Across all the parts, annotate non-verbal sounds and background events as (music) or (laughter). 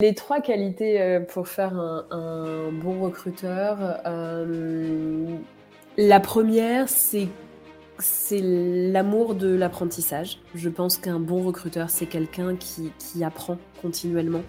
Les trois qualités pour faire un, bon recruteur, la première, c'est l'amour de l'apprentissage. Je pense qu'un bon recruteur, c'est quelqu'un qui, apprend continuellement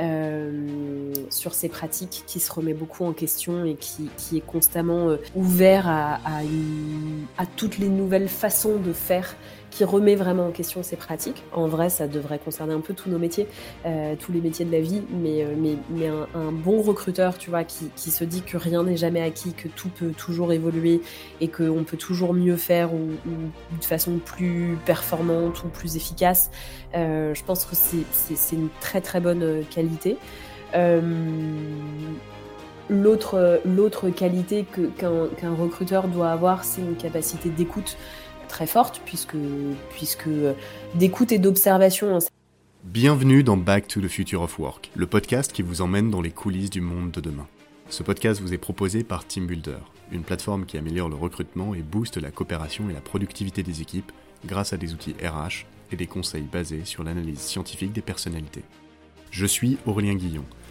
euh, sur ses pratiques, qui se remet beaucoup en question et qui, est constamment euh, ouvert à toutes les nouvelles façons de faire qui remet vraiment en question ses pratiques. En vrai, ça devrait concerner un peu tous nos métiers, euh, tous les métiers de la vie, mais, euh, mais, mais un, bon recruteur, tu vois, qui, qui se dit que rien n'est jamais acquis, que tout peut toujours évoluer et qu'on peut toujours mieux faire ou, de façon plus performante ou plus efficace, euh, je pense que c'est une très très bonne qualité. L'autre qualité qu'un recruteur doit avoir, c'est une capacité d'écoute très forte, puisque, euh, d'écoute et d'observation. Bienvenue dans Back to the Future of Work, le podcast qui vous emmène dans les coulisses du monde de demain. Ce podcast vous est proposé par TeamBuilder, une plateforme qui améliore le recrutement et booste la coopération et la productivité des équipes grâce à des outils RH et des conseils basés sur l'analyse scientifique des personnalités. Je suis Aurélien Guillon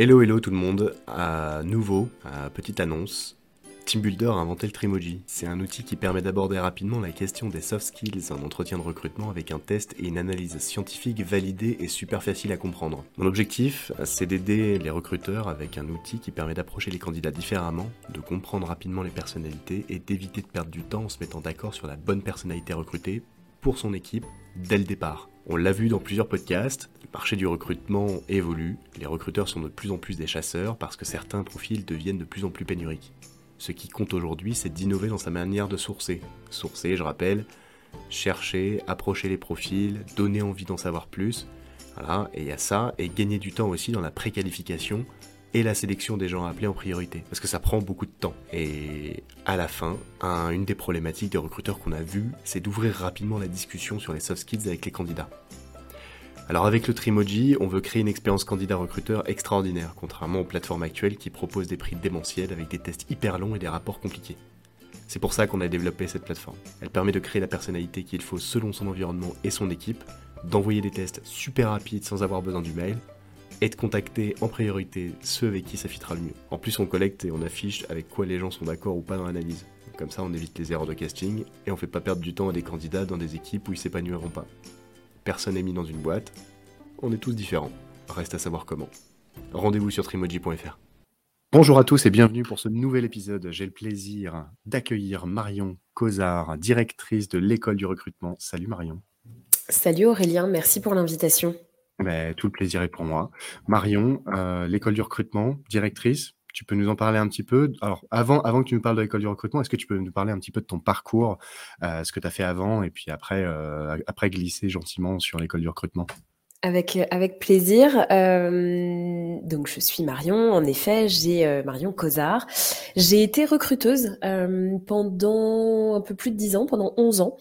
Hello hello tout le monde, à nouveau, petite annonce, TeamBuilder a inventé le Trimoji. C'est un outil qui permet d'aborder rapidement la question des soft skills en entretien de recrutement avec un test et une analyse scientifique validée et super facile à comprendre. Mon objectif, c'est d'aider les recruteurs avec un outil qui permet d'approcher les candidats différemment, de comprendre rapidement les personnalités et d'éviter de perdre du temps en se mettant d'accord sur la bonne personnalité recrutée pour son équipe dès le départ. On l'a vu dans plusieurs podcasts, le marché du recrutement évolue, les recruteurs sont de plus en plus des chasseurs parce que certains profils deviennent de plus en plus pénuriques. Ce qui compte aujourd'hui, c'est d'innover dans sa manière de sourcer. Sourcer, je rappelle, chercher, approcher les profils, donner envie d'en savoir plus. Voilà, et il y a ça, et gagner du temps aussi dans la préqualification et la sélection des gens à appeler en priorité. Parce que ça prend beaucoup de temps. Et à la fin, une des problématiques des recruteurs qu'on a vu, c'est d'ouvrir rapidement la discussion sur les soft skills avec les candidats. Alors avec le Trimoji, on veut créer une expérience candidat-recruteur extraordinaire, contrairement aux plateformes actuelles qui proposent des prix démentiels avec des tests hyper longs et des rapports compliqués. C'est pour ça qu'on a développé cette plateforme. Elle permet de créer la personnalité qu'il faut selon son environnement et son équipe, d'envoyer des tests super rapides sans avoir besoin du mail, et de contacter en priorité ceux avec qui ça fitera le mieux. En plus, on collecte et on affiche avec quoi les gens sont d'accord ou pas dans l'analyse. Comme ça, on évite les erreurs de casting et on fait pas perdre du temps à des candidats dans des équipes où ils s'épanouiront pas. Personne n'est mis dans une boîte, on est tous différents. Reste à savoir comment. Rendez-vous sur trimoji.fr. Bonjour à tous et bienvenue pour ce nouvel épisode. J'ai le plaisir d'accueillir Marion Cosard, directrice de l'école du recrutement. Salut Marion. Salut Aurélien, merci pour l'invitation. Ben, tout le plaisir est pour moi. Marion, euh, l'école du recrutement, directrice, tu peux nous en parler un petit peu? Alors, avant, avant que tu nous parles de l'école du recrutement, est-ce que tu peux nous parler un petit peu de ton parcours, euh, ce que tu as fait avant, et puis après, euh, après glisser gentiment sur l'école du recrutement? Avec, avec plaisir. donc, je suis Marion, en effet, j'ai Marion Cosard. J'ai été recruteuse pendant un peu plus de 10 ans, pendant 11 ans,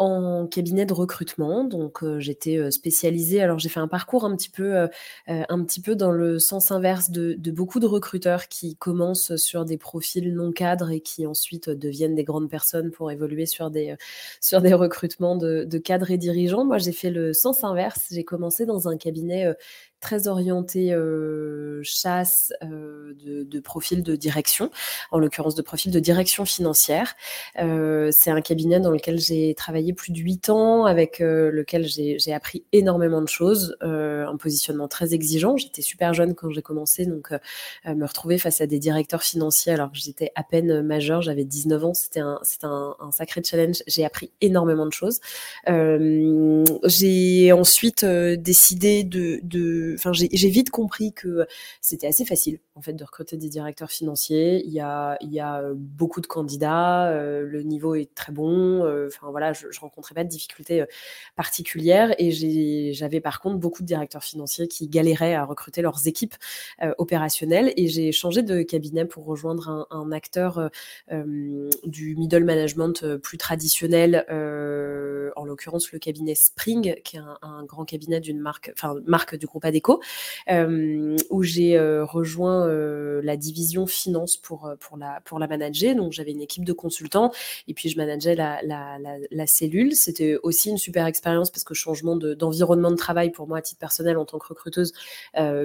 en cabinet de recrutement. Donc euh, j'étais euh, spécialisée. Alors j'ai fait un parcours un petit peu, euh, un petit peu dans le sens inverse de, beaucoup de recruteurs qui commencent sur des profils non cadres et qui ensuite deviennent des grandes personnes pour évoluer sur des, (laughs) sur des recrutements de, de cadres et dirigeants. Moi j'ai fait le sens inverse. J'ai commencé dans un cabinet très orienté euh, chasse euh, de, de profil de direction, en l'occurrence de profil de direction financière. Euh, c'est un cabinet dans lequel j'ai travaillé plus de huit ans, avec lequel j'ai appris énormément de choses, un positionnement très exigeant. J'étais super jeune quand j'ai commencé, donc me retrouver face à des directeurs financiers alors que j'étais à peine majeure, j'avais 19 ans, c'était un, un, un sacré challenge. J'ai appris énormément de choses. j'ai ensuite décidé de, de enfin, j'ai vite compris que c'était assez facile en fait de recruter des directeurs financiers. Il y a, a beaucoup de candidats, le niveau est très bon. Enfin voilà, je, je rencontrais pas de difficultés particulières et j'avais par contre beaucoup de directeurs financiers qui galéraient à recruter leurs équipes opérationnelles et j'ai changé de cabinet pour rejoindre un acteur du middle management plus traditionnel, en l'occurrence le cabinet Spring, qui est un, grand cabinet d'une marque, enfin marque du groupe Adeco, où j'ai rejoint la division finance pour pour la pour la manager. Donc j'avais une équipe de consultants et puis je manageais la, la, la, cellule. C'était aussi une super expérience parce que changement d'environnement de, travail pour moi à titre personnel en tant que recruteuse,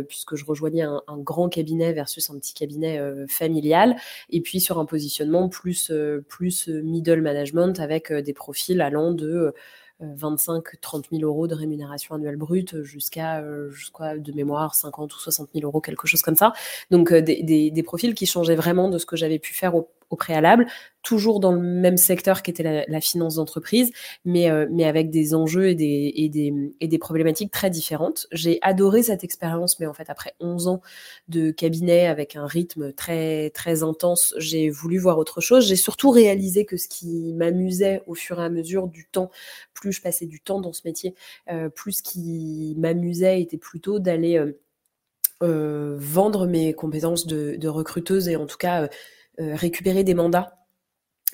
puisque je rejoignais un, un, grand cabinet versus un petit cabinet familial, et puis sur un positionnement plus plus middle management avec des profils allant de 25-30 000 euros de rémunération annuelle brute jusqu'à, jusqu'à de mémoire 50 ou 60 000 euros, quelque chose comme ça. Donc des, des, des, profils qui changeaient vraiment de ce que j'avais pu faire au, au préalable, toujours dans le même secteur qui était la, finance d'entreprise, mais, euh, mais avec des enjeux et des, et des, et des problématiques très différentes. J'ai adoré cette expérience, mais en fait, après 11 ans de cabinet avec un rythme très, intense, j'ai voulu voir autre chose. J'ai surtout réalisé que ce qui m'amusait au fur et à mesure du temps, plus je passais du temps dans ce métier, euh, plus ce qui m'amusait était plutôt d'aller... Euh, vendre mes compétences de, recruteuse et en tout cas récupérer des mandats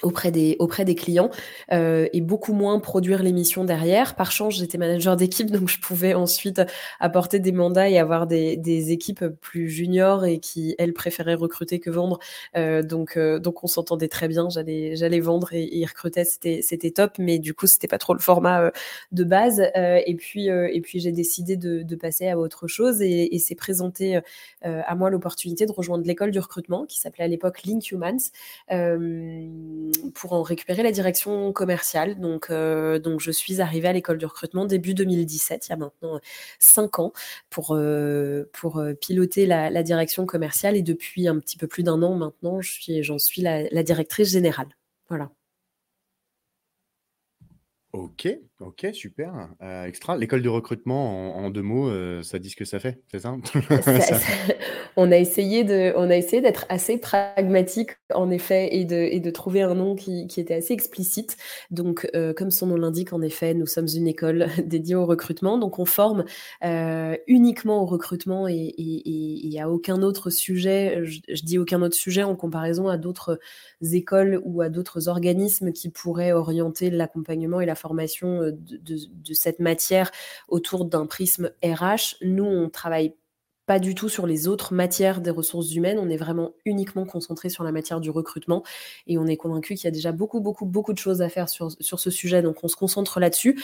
auprès des, auprès des clients euh, et beaucoup moins produire l'émission derrière. Par chance, j'étais manager d'équipe, (laughs) donc je pouvais ensuite apporter des mandats et avoir des, des équipes plus juniors et qui, elles, préféraient recruter que vendre. Euh, donc, euh, donc on s'entendait très bien. J'allais, j'allais vendre et, et recruter, c'était, c'était top, mais du coup, c'était pas trop le format de base. Et puis, et puis j'ai décidé de, passer à autre chose et, et c'est présenté à moi l'opportunité de rejoindre l'école du recrutement qui s'appelait à l'époque Link Humans pour en récupérer la direction commerciale. Donc, euh, donc je suis arrivée à l'école du recrutement début 2017, il y a maintenant cinq ans, pour, euh, pour euh, piloter la, la, direction commerciale. Et depuis un petit peu plus d'un an maintenant, j'en suis, suis la, la directrice générale. Voilà. Ok, ok, super. Euh, extra. L'école de recrutement, en, en deux mots, euh, ça dit ce que ça fait, c'est ça, (laughs) (laughs) On a essayé de, on a essayé d'être assez pragmatique, en effet, et de, et de trouver un nom qui, qui était assez explicite. Donc, euh, comme son nom l'indique, en effet, nous sommes une école (laughs) dédiée au recrutement. Donc, on forme uniquement au recrutement et, et, et, à aucun autre sujet. Je, je, dis aucun autre sujet en comparaison à d'autres écoles ou à d'autres organismes qui pourraient orienter l'accompagnement et la formation de, cette matière autour d'un prisme RH. Nous, on travaille pas du tout sur les autres matières des ressources humaines. On est vraiment uniquement concentré sur la matière du recrutement et on est convaincu qu'il y a déjà beaucoup, beaucoup, beaucoup de choses à faire sur, sur ce sujet. Donc, on se concentre là-dessus.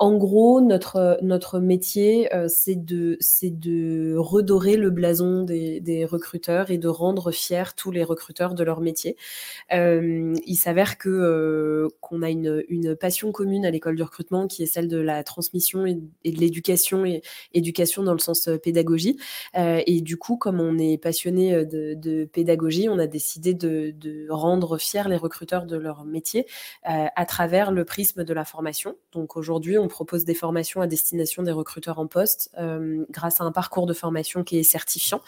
En gros, notre, notre métier, euh, c'est de, de redorer le blason des, des, recruteurs et de rendre fiers tous les recruteurs de leur métier. Euh, il s'avère que euh, qu'on a une, une passion commune à l'école du recrutement qui est celle de la transmission et, et de l'éducation et éducation dans le sens pédagogie. Euh, et du coup, comme on est passionné euh, de, pédagogie, on a décidé de, rendre fiers les recruteurs de leur métier euh, à travers le prisme de la formation. Donc aujourd'hui, on propose des formations à destination des recruteurs en poste grâce à un parcours de formation qui est certifiant,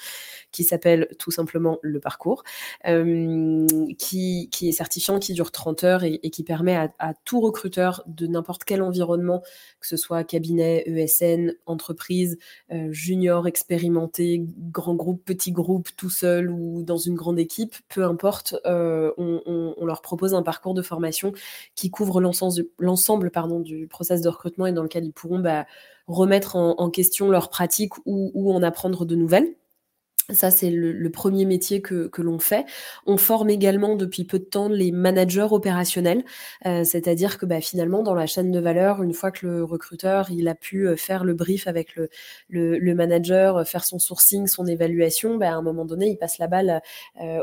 qui s'appelle tout simplement le parcours, qui, est certifiant, qui dure 30 heures et, qui permet à, tout recruteur de n'importe quel environnement, que ce soit cabinet, ESN, entreprise, junior, expérimenté, grand groupe, petit groupe, tout seul ou dans une grande équipe, peu importe, euh, on, leur propose un parcours de formation qui couvre l'ensemble du process de recrutement et dans lequel ils pourront bah, remettre en, question leurs pratiques ou en apprendre de nouvelles. Ça, c'est le, premier métier que, que l'on fait. On forme également depuis peu de temps les managers opérationnels, euh, c'est-à-dire que bah, finalement, dans la chaîne de valeur, une fois que le recruteur il a pu euh, faire le brief avec le, le, manager, euh, faire son sourcing, son évaluation, bah, à un moment donné, il passe la balle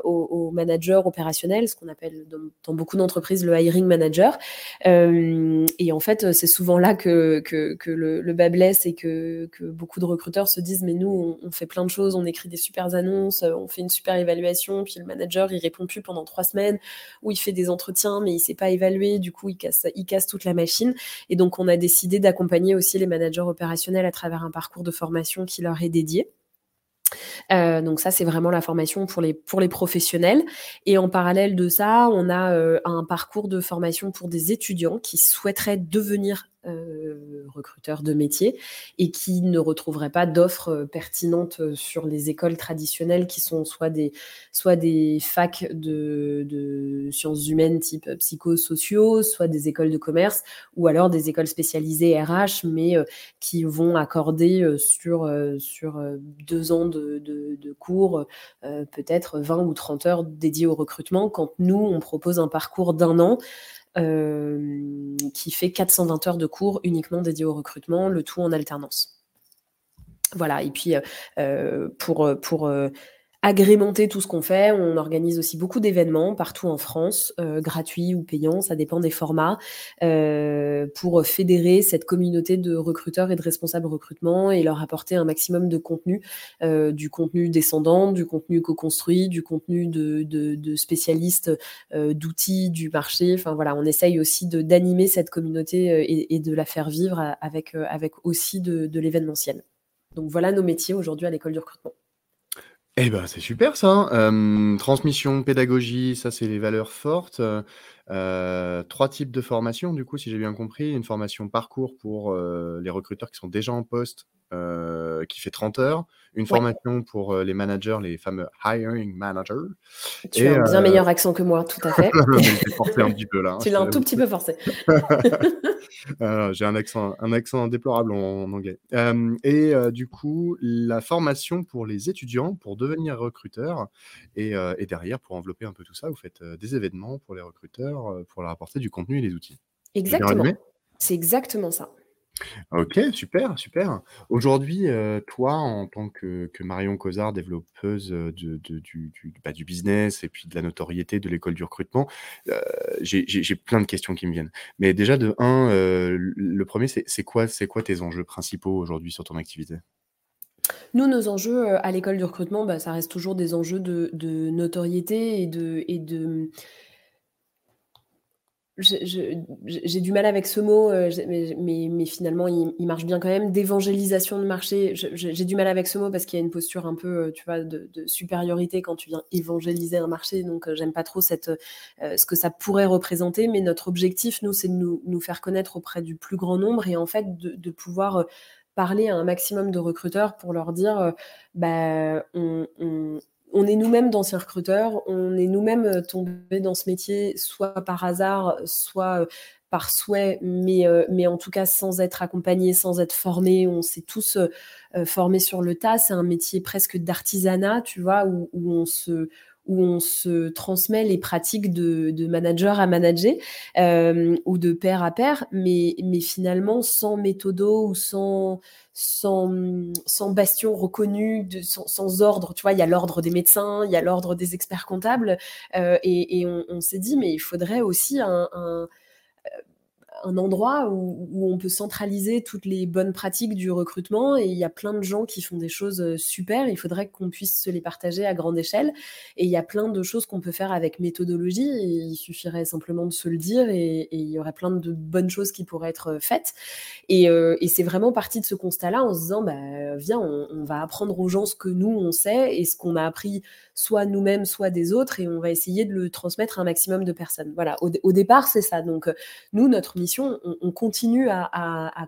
au, manager opérationnel, ce qu'on appelle dans, beaucoup d'entreprises le hiring manager. Et en fait, c'est souvent là que, que, le, bas blesse et que, que beaucoup de recruteurs se disent mais nous, on, on fait plein de choses, on écrit des super annonces, on fait une super évaluation, puis le manager il répond plus pendant trois semaines, ou il fait des entretiens mais il sait pas évaluer, du coup il casse, il casse toute la machine. Et donc on a décidé d'accompagner aussi les managers opérationnels à travers un parcours de formation qui leur est dédié. Euh, donc ça, c'est vraiment la formation pour les, pour les professionnels. Et en parallèle de ça, on a euh, un parcours de formation pour des étudiants qui souhaiteraient devenir euh, recruteurs de métier et qui ne retrouveraient pas d'offres euh, pertinentes euh, sur les écoles traditionnelles qui sont soit des, soit des facs de, de sciences humaines type psychosociaux, soit des écoles de commerce ou alors des écoles spécialisées RH mais qui vont accorder sur, sur deux ans de, de, de cours peut-être 20 ou 30 heures dédiées au recrutement quand nous, on propose un parcours d'un an euh, qui fait 420 heures de cours uniquement dédiés au recrutement, le tout en alternance. Voilà, et puis euh, pour, pour agrémenter tout ce qu'on fait. On organise aussi beaucoup d'événements partout en France, euh, gratuits ou payants, ça dépend des formats, euh, pour fédérer cette communauté de recruteurs et de responsables recrutement et leur apporter un maximum de contenu, euh, du contenu descendant, du contenu co-construit, du contenu de, spécialistes euh, d'outils du marché. Enfin voilà, on essaye aussi d'animer cette communauté et, de la faire vivre avec, avec aussi de, de l'événementiel. Donc voilà nos métiers aujourd'hui à l'école du recrutement. Eh ben, c'est super ça. Hein. transmission, pédagogie, ça c'est les valeurs fortes. Euh, trois types de formations, du coup, si j'ai bien compris. Une formation parcours pour les recruteurs qui sont déjà en poste, qui fait 30 heures. Une formation pour les managers, les fameux hiring managers. Tu as un bien meilleur accent que moi, tout à fait. (laughs) forcé (laughs) un petit peu là. Hein, tu l'as un tout petit peu forcé. (laughs) j'ai un accent, un accent déplorable en, anglais. et du coup, la formation pour les étudiants pour devenir recruteurs et, et, derrière, pour envelopper un peu tout ça, vous faites des événements pour les recruteurs pour leur apporter du contenu et des outils. Exactement. C'est exactement ça. Ok, super, super. Aujourd'hui, toi, en tant que, Marion Cosard, développeuse de- du, du, bah, du business et puis de la notoriété de l'école du recrutement, j'ai j'ai- plein de questions qui me viennent. Mais déjà, de un, le premier, c'est quoi, quoi tes enjeux principaux aujourd'hui sur ton activité? Nous, nos enjeux à l'école du recrutement, bah, ça reste toujours des enjeux de, de notoriété et de, et de, j'ai du mal avec ce mot, euh, mais, finalement, il, marche bien quand même. D'évangélisation de marché, j'ai du mal avec ce mot parce qu'il y a une posture un peu, euh, tu vois, de, supériorité quand tu viens évangéliser un marché. Donc, euh, j'aime pas trop cette, ce que ça pourrait représenter. Mais notre objectif, nous, c'est de nous, faire connaître auprès du plus grand nombre et en fait de, pouvoir parler à un maximum de recruteurs pour leur dire, bah, on, on est nous-mêmes d'anciens recruteurs, on est nous-mêmes euh, tombés dans ce métier, soit par hasard, soit euh, par souhait, mais, euh, mais en tout cas sans être accompagnés, sans être formés. On s'est tous formés sur le tas. C'est un métier presque d'artisanat, tu vois, où, on se où on se transmet les pratiques de, manager à manager ou de père à père, mais, mais finalement sans méthodo ou sans, sans, sans bastion reconnu, sans, ordre. Tu vois, il y a l'ordre des médecins, il y a l'ordre des experts comptables, euh, et, on, s'est dit, mais il faudrait aussi un un endroit où, on peut centraliser toutes les bonnes pratiques du recrutement et il y a plein de gens qui font des choses euh, super. Il faudrait qu'on puisse se les partager à grande échelle et il y a plein de choses qu'on peut faire avec méthodologie. il suffirait simplement de se le dire et, il y aurait plein de bonnes choses qui pourraient être euh, faites. Euh, et, c'est vraiment parti de ce constat-là en se disant, bah, viens, on, va apprendre aux gens ce que nous on sait et ce qu'on a appris soit nous-mêmes, soit des autres, et on va essayer de le transmettre à un maximum de personnes. Voilà, au, départ, c'est ça. Donc, nous, notre mission, on, continue à,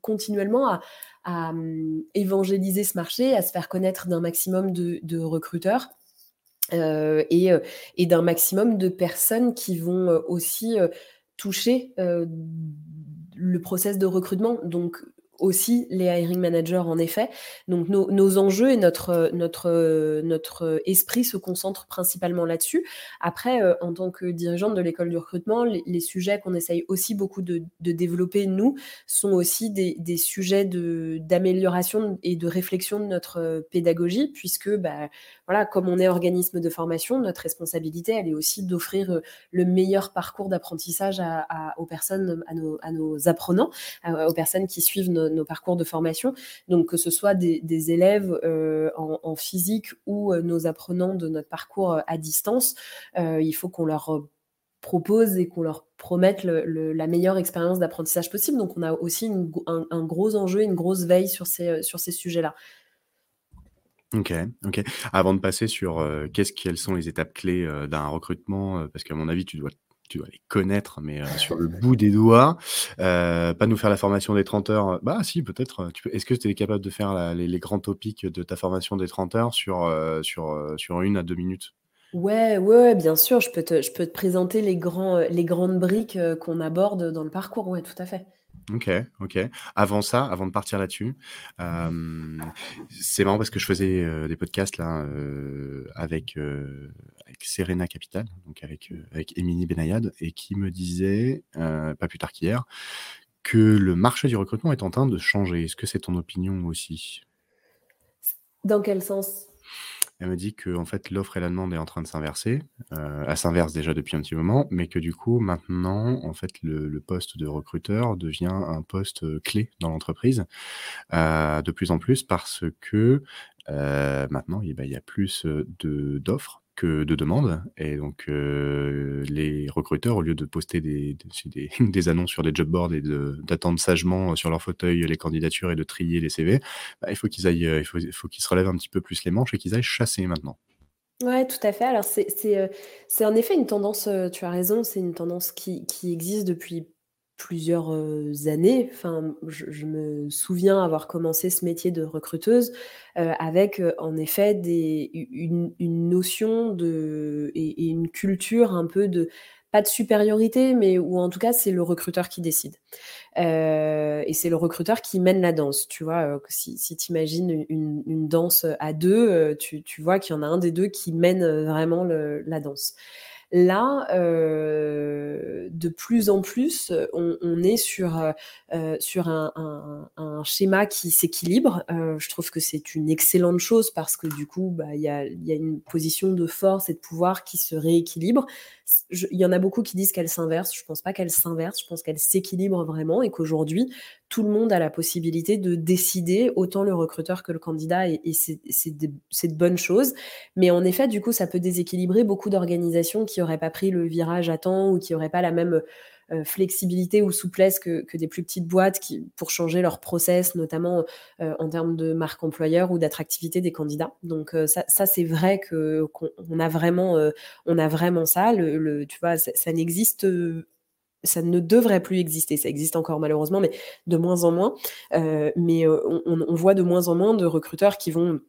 continuellement à, hum, évangéliser ce marché, à se faire connaître d'un maximum de, recruteurs. Euh, et, euh, et d'un maximum de personnes qui vont aussi toucher le process de recrutement. Donc, aussi les hiring managers en effet. Donc nos, nos enjeux et notre, notre, notre esprit se concentrent principalement là-dessus. Après, euh, en tant que dirigeante de l'école du recrutement, les, sujets qu'on essaye aussi beaucoup de, de, développer, nous, sont aussi des, des sujets d'amélioration et de réflexion de notre pédagogie, puisque bah, voilà, comme on est organisme de formation, notre responsabilité, elle est aussi d'offrir le meilleur parcours d'apprentissage à, aux personnes, à nos, apprenants, aux personnes qui suivent nos, parcours de formation. Donc, que ce soit des, élèves en, en, physique ou nos apprenants de notre parcours à distance, il faut qu'on leur propose et qu'on leur promette la meilleure expérience d'apprentissage possible. Donc on a aussi un, gros enjeu, une grosse veille sur ces, euh, sur ces sujets-là. Ok, ok. Avant de passer sur quelles sont les étapes clés d'un recrutement, parce qu'à mon avis tu dois les connaître, mais sur le bout des doigts. pas nous faire la formation des 30 heures. Bah si, peut-être. Est-ce que tu es capable de faire les, grands topics de ta formation des 30 heures sur, une à deux minutes? Ouais, ouais, bien sûr, je peux te, présenter les, grandes briques qu'on aborde dans le parcours, ouais, tout à fait. Ok, ok. Avant ça, avant de partir là-dessus, c'est marrant parce que je faisais euh, des podcasts là avec avec Serena Capital, donc avec avec Émilie Benayad, et qui me disait pas plus tard qu'hier que le marché du recrutement est en train de changer. Est-ce que c'est ton opinion aussi? Dans quel sens? Elle me dit que l'offre et la demande est en train de s'inverser. Euh, elle s'inverse déjà depuis un petit moment, mais que du coup maintenant en fait le, poste de recruteur devient un poste euh, clé dans l'entreprise euh, de plus en plus parce que maintenant eh ben, il y a plus de d'offres que de demandes. Et donc, les recruteurs, au lieu de poster des, (laughs) des, annonces sur des job boards et d'attendre sagement sur leur fauteuil les candidatures et de trier les CV, bah, il faut qu'ils aillent, il faut, il faut qu'ils se relèvent un petit peu plus les manches et qu'ils aillent chasser maintenant. Ouais, tout à fait. Alors, c'est en effet une tendance, tu as raison, c'est une tendance qui, qui existe depuis plusieurs années. Enfin, je, me souviens avoir commencé ce métier de recruteuse avec en effet une, notion de et, une culture un peu de pas de supériorité, mais ou en tout cas c'est le recruteur qui décide. et c'est le recruteur qui mène la danse. Tu vois, si, si tu imagines une, danse à deux, tu vois qu'il y en a un des deux qui mène vraiment la danse. Là, euh, de plus en plus, on, est sur, euh, sur un, schéma qui s'équilibre. Euh, je trouve que c'est une excellente chose parce que du coup, bah, il y, a, y, a, une position de force et de pouvoir qui se rééquilibre. Il y en a beaucoup qui disent qu'elle s'inverse. Je pense pas qu'elle s'inverse. Je pense qu'elle s'équilibre vraiment et qu'aujourd'hui, tout le monde a la possibilité de décider, autant le recruteur que le candidat, et, c'est de, bonnes choses. Mais en effet, du coup, ça peut déséquilibrer beaucoup d'organisations qui n'auraient pas pris le virage à temps ou qui n'auraient pas la même euh, flexibilité ou souplesse que, des plus petites boîtes qui, pour changer leur process, notamment euh, en termes de marque employeur ou d'attractivité des candidats. Donc euh, ça, c'est vrai qu'on a vraiment, on a vraiment ça. Le, tu vois, ça n'existe ça ne devrait plus exister. Ça existe encore malheureusement, mais de moins en moins. Euh, mais euh, on, voit de moins en moins de recruteurs qui vont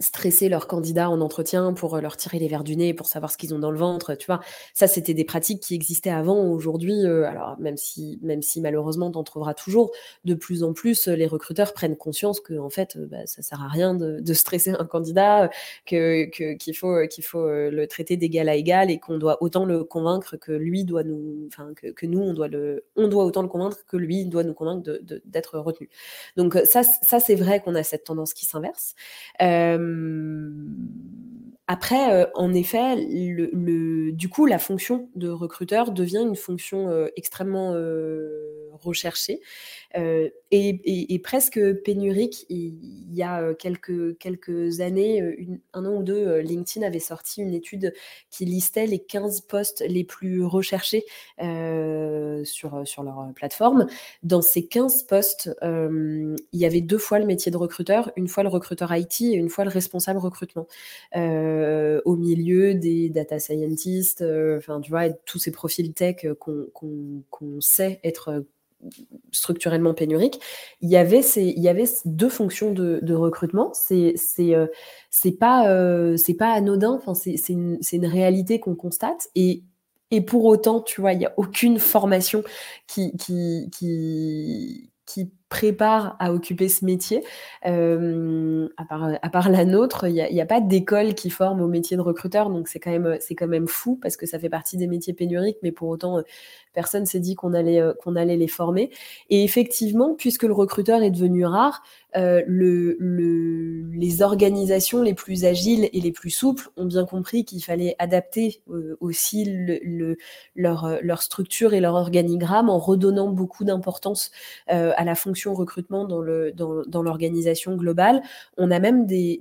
stresser leurs candidats en entretien pour euh, leur tirer les verres du nez, pour savoir ce qu'ils ont dans le ventre, tu vois. Ça, c'était des pratiques qui existaient avant. Aujourd'hui, euh, alors même si, même si malheureusement, t'en trouveras toujours, de plus en plus, euh, les recruteurs prennent conscience que en fait, bah, ça sert à rien de, stresser un candidat, que qu'il faut qu'il faut le traiter d'égal à égal et qu'on doit autant le convaincre que lui doit nous, enfin que, nous on doit le, on doit autant le convaincre que lui doit nous convaincre d'être retenu. Donc ça, ça c'est vrai qu'on a cette tendance qui s'inverse. Après, euh, en effet, du coup, la fonction de recruteur devient une fonction euh, extrêmement euh, recherchée et, presque pénurique. Y a quelques, quelques années, un an ou deux, LinkedIn avait sorti une étude qui listait les 15 postes les plus recherchés sur, sur leur plateforme. Dans ces 15 postes, il y avait deux fois le métier de recruteur, une fois le recruteur IT et une fois le responsable recrutement. Euh, au milieu des data scientists, euh, enfin, tu vois, tous ces profils tech qu'on sait être structurellement pénuriques, il y avait ces, il y avait deux fonctions de, recrutement. C'est c'est euh, pas c'est pas anodin. Enfin c'est une, une réalité qu'on constate et et pour autant, tu vois, il n'y a aucune formation qui qui qui prépare à occuper ce métier. Euh, à, part, à part la nôtre, il n'y a, pas d'école qui forme au métier de recruteur, donc c'est quand, même, quand même fou parce que ça fait partie des métiers pénuriques, mais pour autant, personne s'est dit qu'on allait, euh, qu'on allait les former. Et effectivement, puisque le recruteur est devenu rare, euh, le, les organisations les plus agiles et les plus souples ont bien compris qu'il fallait adapter euh, aussi le, leur, leur, structure et leur organigramme en redonnant beaucoup d'importance à la fonction recrutement dans, dans, dans l'organisation globale. On a même des,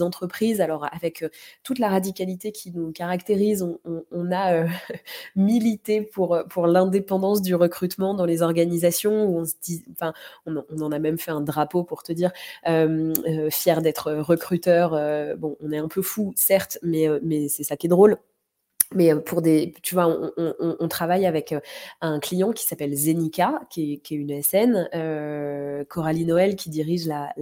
entreprises, alors avec toute la radicalité qui nous caractérise, on, a (laughs) milité pour pour l'indépendance du recrutement dans les organisations on se dit, en a même fait un drapeau pour te dire, euh, euh, fier d'être recruteur. Euh, on est un peu fou, certes, mais c'est ça qui est drôle. Mais pour des, tu vois, on, travaille avec un client qui s'appelle Zenica, qui est, une SN, Coralie Noël qui dirige la,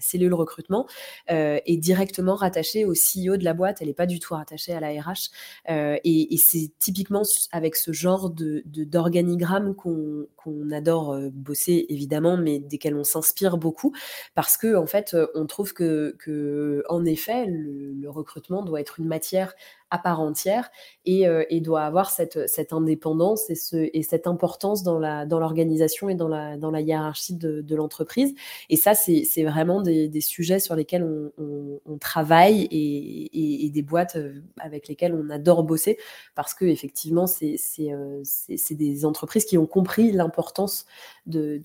cellule recrutement, est directement rattachée au CEO de la boîte. Elle n'est pas du tout rattachée à la RH. et, c'est typiquement avec ce genre de d'organigramme qu'on adore bosser évidemment, mais desquels on s'inspire beaucoup parce que en fait, on trouve que, que en effet, le recrutement doit être une matière à part entière et, euh, doit avoir cette, indépendance et, ce, et, cette importance dans l'organisation et dans la, hiérarchie de, l'entreprise. Et ça, c'est vraiment des, sujets sur lesquels on, travaille et, des boîtes euh, avec lesquelles on adore bosser parce que effectivement, c'est euh, des entreprises qui ont compris l'importance de,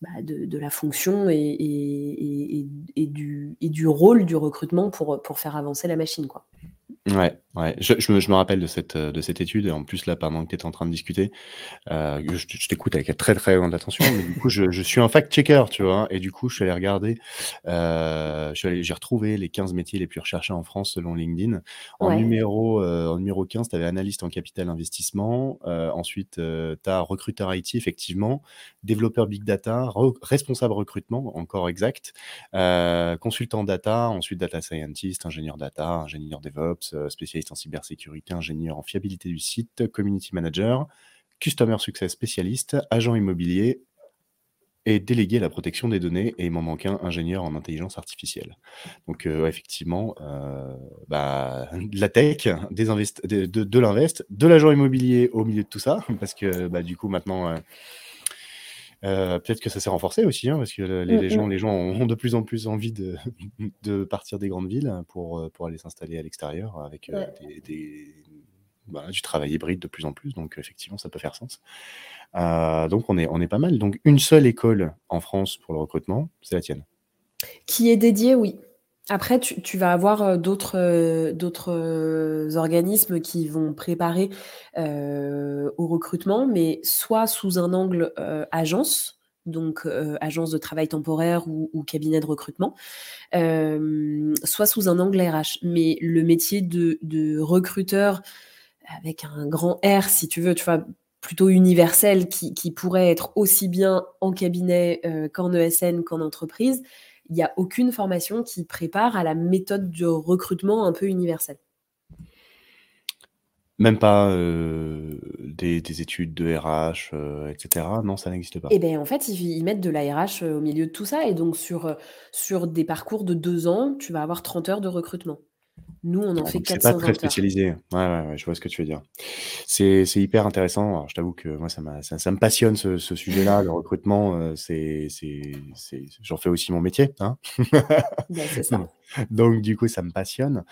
bah, la fonction et du rôle du recrutement pour, pour faire avancer la machine. Quoi. Ouais, ouais. Je, je, me, je me rappelle de cette, euh, de cette étude, et en plus, là, pendant que tu étais en train de discuter, euh, je, je t'écoute avec très très grande attention, mais du coup, je, suis un fact-checker, tu vois, et du coup, je suis allé regarder, euh, j'ai retrouvé les 15 métiers les plus recherchés en France selon LinkedIn. En numéro, euh, en numéro 15, tu avais analyste en capital investissement, ensuite, tu as recruteur IT, effectivement, développeur big data, responsable recrutement, encore exact, consultant data, ensuite data scientist, ingénieur data, ingénieur DevOps, euh, en cybersécurité, ingénieur en fiabilité du site, community manager, customer success spécialiste, agent immobilier et délégué à la protection des données et il m'en manque un ingénieur en intelligence artificielle. Donc euh, effectivement, euh, bah, de (laughs) la tech, de, de, l'invest, de l'agent immobilier au milieu de tout ça, (laughs) parce que bah, du coup maintenant euh, peut-être que ça s'est renforcé aussi, hein, parce que les, mmh, gens, mmh. les gens ont de plus en plus envie de, (laughs) de partir des grandes villes pour, euh, pour aller s'installer à l'extérieur avec euh, des, bah, du travail hybride de plus en plus. Donc effectivement, ça peut faire sens. donc on est, on est pas mal. Donc une seule école en France pour le recrutement, c'est la tienne. Qui est dédiée, oui. Après, tu, vas avoir euh, d'autres euh, euh, organismes qui vont préparer au recrutement, mais soit sous un angle agence, donc agence de travail temporaire ou, cabinet de recrutement, soit sous un angle RH. Mais le métier de, recruteur avec un grand R, si tu veux, tu vois, plutôt universel, qui pourrait être aussi bien en cabinet qu'en ESN qu'en entreprise, il n'y a aucune formation qui prépare à la méthode de recrutement un peu universelle. Même pas euh, des, études de RH, euh, etc. Non, ça n'existe pas. Eh bien, en fait, ils, mettent de la RH euh, au milieu de tout ça. Et donc, sur, sur des parcours de deux ans, tu vas avoir 30 heures de recrutement. Nous, on en fait 400 C'est pas très spécialisé. Ouais, ouais, je vois ce que tu veux dire. C'est hyper intéressant. Alors, je t'avoue que moi, ça, ça, ça, me passionne ce, ce sujet-là, le recrutement. Euh, c'est, j'en fais aussi mon métier. Hein (laughs) ben, (laughs) ça. Donc, du coup, ça me passionne.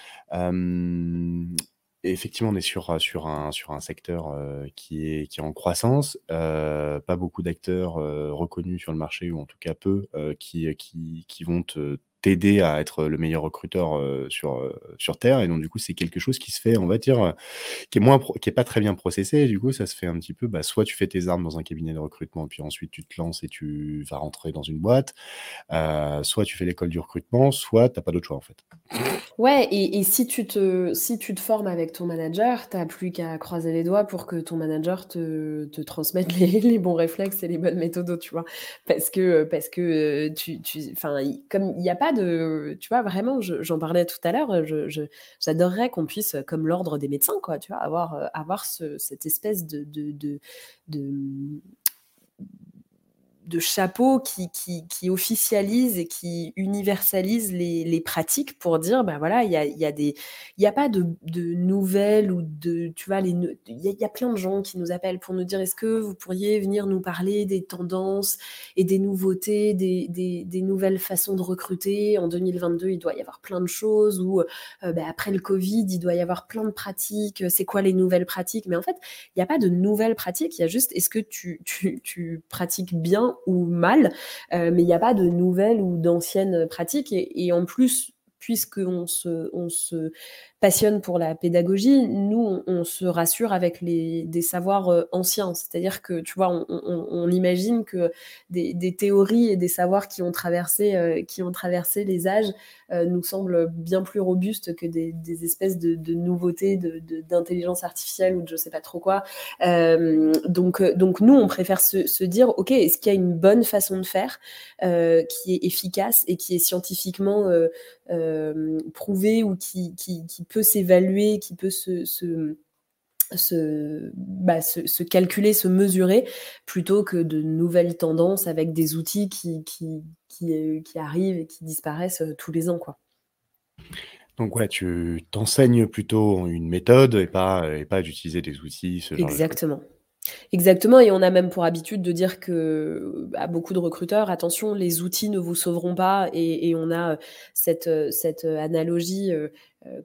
effectivement, on est sur, sur, un, sur un secteur euh, qui, est, qui est en croissance. Euh, pas beaucoup d'acteurs reconnus sur le marché, ou en tout cas peu, qui, qui, qui vont te t'aider à être le meilleur recruteur euh, sur, euh, sur Terre. Et donc, du coup, c'est quelque chose qui se fait, on va dire, euh, qui est moins, qui est pas très bien processé. Du coup, ça se fait un petit peu, bah, soit tu fais tes armes dans un cabinet de recrutement, puis ensuite tu te lances et tu vas rentrer dans une boîte. soit tu fais l'école du recrutement, soit t'as pas d'autre choix, en fait. Ouais, et, et, si, tu te, si tu te formes avec ton manager, tu n'as plus qu'à croiser les doigts pour que ton manager te, te transmette (laughs) les, les, bons réflexes et les bonnes méthodes, tu vois. Parce que, parce que tu, tu, comme il n'y a pas de. Tu vois, vraiment, j'en parlais tout à l'heure, j'adorerais qu'on puisse, comme l'ordre des médecins, quoi, tu vois, avoir, avoir ce, cette espèce de, de de chapeau qui, qui, officialise et qui universalise les, les pratiques pour dire, ben voilà, il y a, y a des, il n'y a pas de, de, nouvelles ou de, tu vois, il y, a plein de gens qui nous appellent pour nous dire, est-ce que vous pourriez venir nous parler des tendances et des nouveautés, des, des, nouvelles façons de recruter? En 2022, il doit y avoir plein de choses ou euh, ben après le Covid, il doit y avoir plein de pratiques. C'est quoi les nouvelles pratiques? Mais en fait, il n'y a pas de nouvelles pratiques. Il y a juste, est-ce que tu, tu pratiques bien ou mal, euh, mais il n'y a pas de nouvelles ou d'anciennes pratiques. Et, en plus, puisqu'on on se passionne pour la pédagogie, nous, on, se rassure avec les, des savoirs euh, anciens. C'est-à-dire que, tu vois, on, imagine que des, théories et des savoirs qui ont traversé, euh, qui ont traversé les âges euh, nous semblent bien plus robustes que des, espèces de, de nouveautés d'intelligence artificielle ou de je sais pas trop quoi. donc, donc, nous, on préfère se, dire, OK, est-ce qu'il y a une bonne façon de faire qui est efficace et qui est scientifiquement prouvée ou qui, qui peut s'évaluer, qui peut se, se, se, bah, se, se, calculer, se mesurer, plutôt que de nouvelles tendances avec des outils qui, qui, qui, euh, qui arrivent et qui disparaissent euh, tous les ans. Quoi. Donc ouais, tu t'enseignes plutôt une méthode et pas, et pas d'utiliser des outils. Ce genre Exactement. Exactement, et on a même pour habitude de dire que à beaucoup de recruteurs, attention, les outils ne vous sauveront pas, et, et on a cette, cette analogie euh,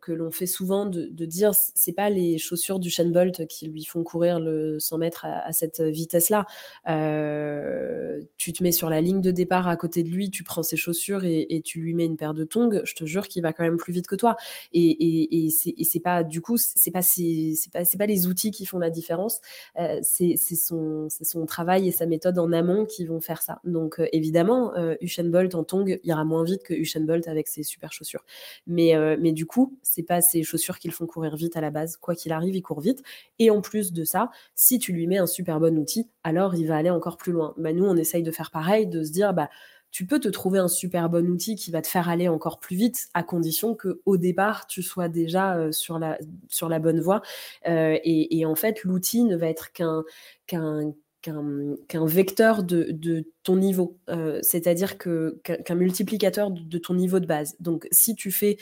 que l'on fait souvent de, dire c'est pas les chaussures du Shane Bolt qui lui font courir le 100 mètres à, cette vitesse-là. Euh, tu te mets sur la ligne de départ à côté de lui, tu prends ses chaussures et, tu lui mets une paire de tongs. Je te jure qu'il va quand même plus vite que toi. Et, et, c'est pas du coup c'est pas c'est pas c'est pas les outils qui font la différence. Euh, c'est son son travail et sa méthode en amont qui vont faire ça. Donc euh, évidemment, euh, Usain Bolt en tongs ira moins vite que Usain Bolt avec ses super chaussures. Mais euh, mais du coup c'est pas ses chaussures qui le font courir vite à la base. Quoi qu'il arrive, il court vite. Et en plus de ça, si tu lui mets un super bon outil, alors il va aller encore plus loin. Bah, nous, on essaye de faire pareil, de se dire, bah, tu peux te trouver un super bon outil qui va te faire aller encore plus vite, à condition que au départ tu sois déjà euh, sur la sur la bonne voie. Euh, et, et, en fait, l'outil ne va être qu'un qu'un qu'un vecteur de, ton niveau, euh, c'est-à-dire qu'un multiplicateur de, ton niveau de base. Donc, si tu fais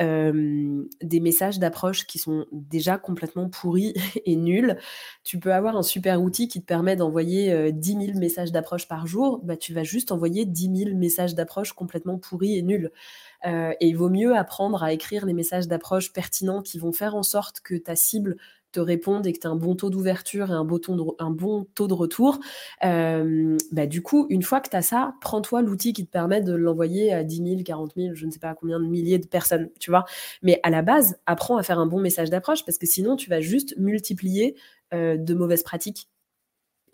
euh, des messages d'approche qui sont déjà complètement pourris (laughs) et nuls, tu peux avoir un super outil qui te permet d'envoyer euh, 10 000 messages d'approche par jour. Bah, tu vas juste envoyer 10 000 messages d'approche complètement pourris et nuls. Euh, et il vaut mieux apprendre à écrire les messages d'approche pertinents qui vont faire en sorte que ta cible te répondent et que tu as un bon taux d'ouverture et un bon taux de, retour, euh, bah, du coup, une fois que tu as ça, prends-toi l'outil qui te permet de l'envoyer à 10 000, 40 000, je ne sais pas combien de milliers de personnes, tu vois. Mais à la base, apprends à faire un bon message d'approche parce que sinon, tu vas juste multiplier euh, de mauvaises pratiques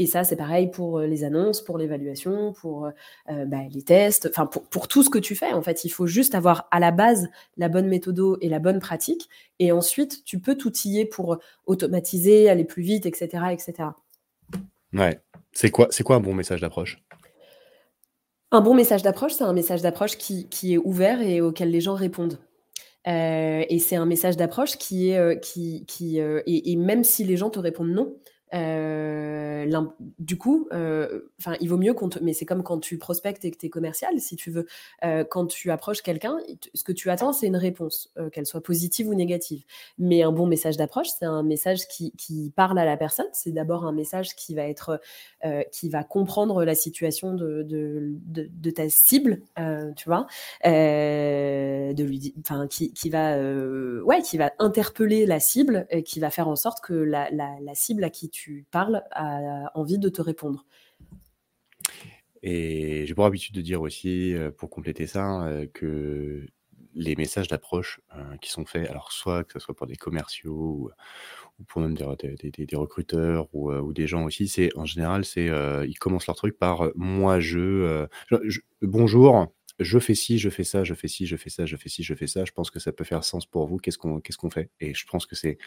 et ça, c'est pareil pour euh, les annonces, pour l'évaluation, pour euh, euh, bah, les tests, enfin pour, pour, tout ce que tu fais. En fait, il faut juste avoir à la base la bonne méthode et la bonne pratique. Et ensuite, tu peux t'outiller pour automatiser, aller plus vite, etc. etc. Ouais. C'est quoi, c'est quoi un bon message d'approche? Un bon message d'approche, c'est un message d'approche qui, qui, est ouvert et auquel les gens répondent. Euh, et c'est un message d'approche qui est qui, qui et, et, même si les gens te répondent non, euh, du coup, euh, enfin, il vaut mieux qu'on mais c'est comme quand tu prospectes et que tu es commercial, si tu veux, euh, quand tu approches quelqu'un, ce que tu attends, c'est une réponse, qu'elle soit positive ou négative. Mais un bon message d'approche, c'est un message qui, qui, parle à la personne. C'est d'abord un message qui va être, qui va comprendre la situation de, de ta cible, tu vois, de lui, enfin, qui, qui va, ouais, qui va interpeller la cible, et qui va faire en sorte que la, la, la cible à qui tu tu parles a envie de te répondre. Et j'ai pour habitude de dire aussi, euh, pour compléter ça, euh, que les messages d'approche euh, qui sont faits, alors soit que ce soit pour des commerciaux ou, pour même des, recruteurs ou, des gens aussi, c'est en général, c'est ils commencent leur truc par moi je, bonjour, je fais ci, je fais ça, je fais ci, je fais ça, je fais ci, je fais ça. Je pense que ça peut faire sens pour vous. Qu'est-ce qu'on qu'est-ce qu'on fait? Et je pense que c'est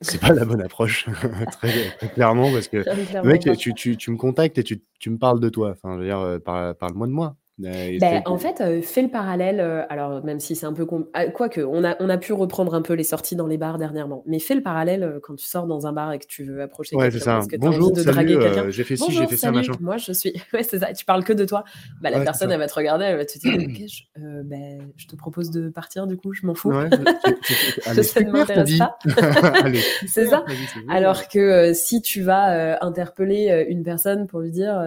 c'est pas la bonne approche, (laughs) très, clairement, parce que mec, tu, tu, tu, me contactes et tu, tu, me parles de toi. Enfin, je veux dire, euh, parle-moi de moi. Ben, en fait, euh, fais le parallèle, euh, alors même si c'est un peu ah, quoique, on a on a pu reprendre un peu les sorties dans les bars dernièrement, mais fais le parallèle, euh, quand tu sors dans un bar et que tu veux approcher Ouais, c'est quelqu'un ça. parce que tu as «Bonjour, envie de salut, draguer quelqu'un. j'ai fait ci, j'ai «Bonjour, fait ça, machin». moi je suis» (laughs) ouais, c'est ça, tu parles que de toi. Bah, la Ouais, personne, elle va te regarder, elle va te dire: (clears throat) «OK, je beh, je te propose de partir du coup, je m'en fous. Ouais, (laughs) allez Ça ne m'intéresse pas». (laughs) C'est ça. Alors que, si tu vas, interpeller, une personne pour lui dire,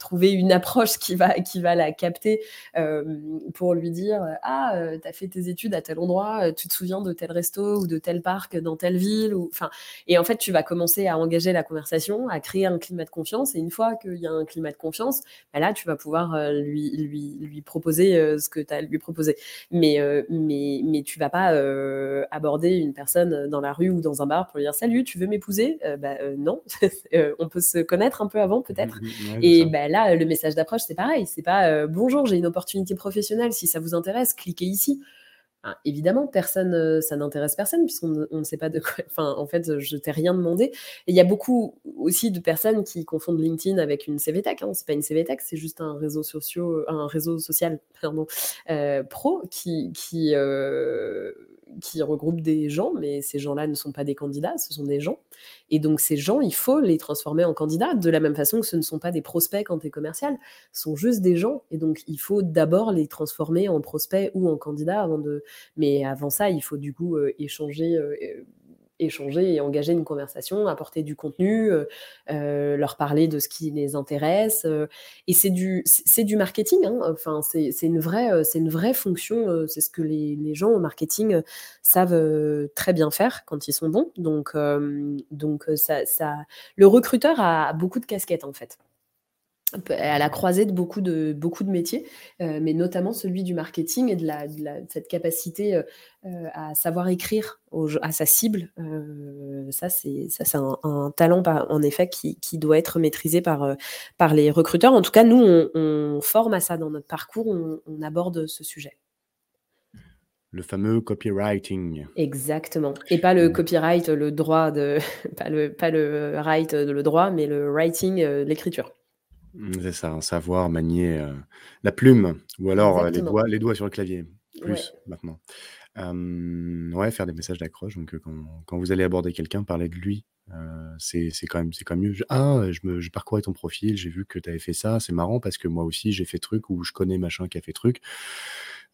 trouver une approche qui va qui va la capter, pour lui dire, «Ah, heu, tu as fait tes études à tel endroit, tu te souviens de tel resto ou de tel parc dans telle ville?» ou enfin et en fait, tu vas commencer à engager la conversation, à créer un climat de confiance et une fois qu'il y a un climat de confiance, bah, là, tu vas pouvoir, lui lui lui proposer, ce que tu as à lui proposer. Mais mais mais tu vas pas, aborder une personne, dans la rue ou dans un bar pour lui dire: «Salut, tu veux m'épouser?» heu, bah, heu, non, heu, (laughs) on peut se connaître un peu avant peut-être? Mmh ouais, Et bah, là, le message d'approche, c'est pareil, c'est pas, heu: «Bonjour, j'ai une opportunité professionnelle, si ça vous intéresse, cliquez ici». Évidemment, personne, heu, ça n'intéresse personne puisqu'on ne sait pas de quoi (laughs) enfin, en fait, je t'ai rien demandé et il y a beaucoup aussi de personnes qui confondent LinkedIn avec une CVTech, hein. C'est pas une CVTech, c'est juste un réseau sociaux un réseau social, pardon, heu, pro qui qui, qui regroupe des gens, mais ces gens-là ne sont pas des candidats, ce sont des gens. Et donc ces gens, il faut les transformer en candidats de la même façon que ce ne sont pas des prospects quand tu es commercial, ce sont juste des gens. Et donc il faut d'abord les transformer en prospects ou en candidats avant de mais avant ça, il faut du coup, heu, échanger, heu, é échanger et engager une conversation, apporter du contenu, heu heu, leur parler de ce qui les intéresse, heu et c'est du c'est du marketing, hein, enfin, c'est une vraie, c'est une vraie fonction, c'est ce que les les gens au marketing, savent, très bien faire quand ils sont bons donc donc ça ça le recruteur a beaucoup de casquettes, en fait. À la croisée de beaucoup de beaucoup de métiers, heu, mais notamment celui du marketing et de la de la de cette capacité, heu heu, à savoir écrire à sa cible, ça c'est un un talent par en effet qui qui doit être maîtrisé par, les recruteurs. En tout cas, nous, on on forme à ça dans notre parcours, on on aborde ce sujet. Le fameux copywriting. Exactement et pas le Mmh. copyright, le droit de (laughs) pas le pas le right, le droit, mais le writing, l'écriture. Mmh, c'est ça, savoir manier, heu, la plume ou alors, heu, les doigts les doigts sur le clavier, Ouais. plus maintenant. Ouais, faire des messages d'accroche donc quand quand vous allez aborder quelqu'un, parler de lui, heu, c'est quand même quand même mieux. Je «Ah, je me je parcourais ton profil, j'ai vu que tu avais fait ça, c'est marrant parce que moi aussi j'ai fait truc ou je connais machin qui a fait truc».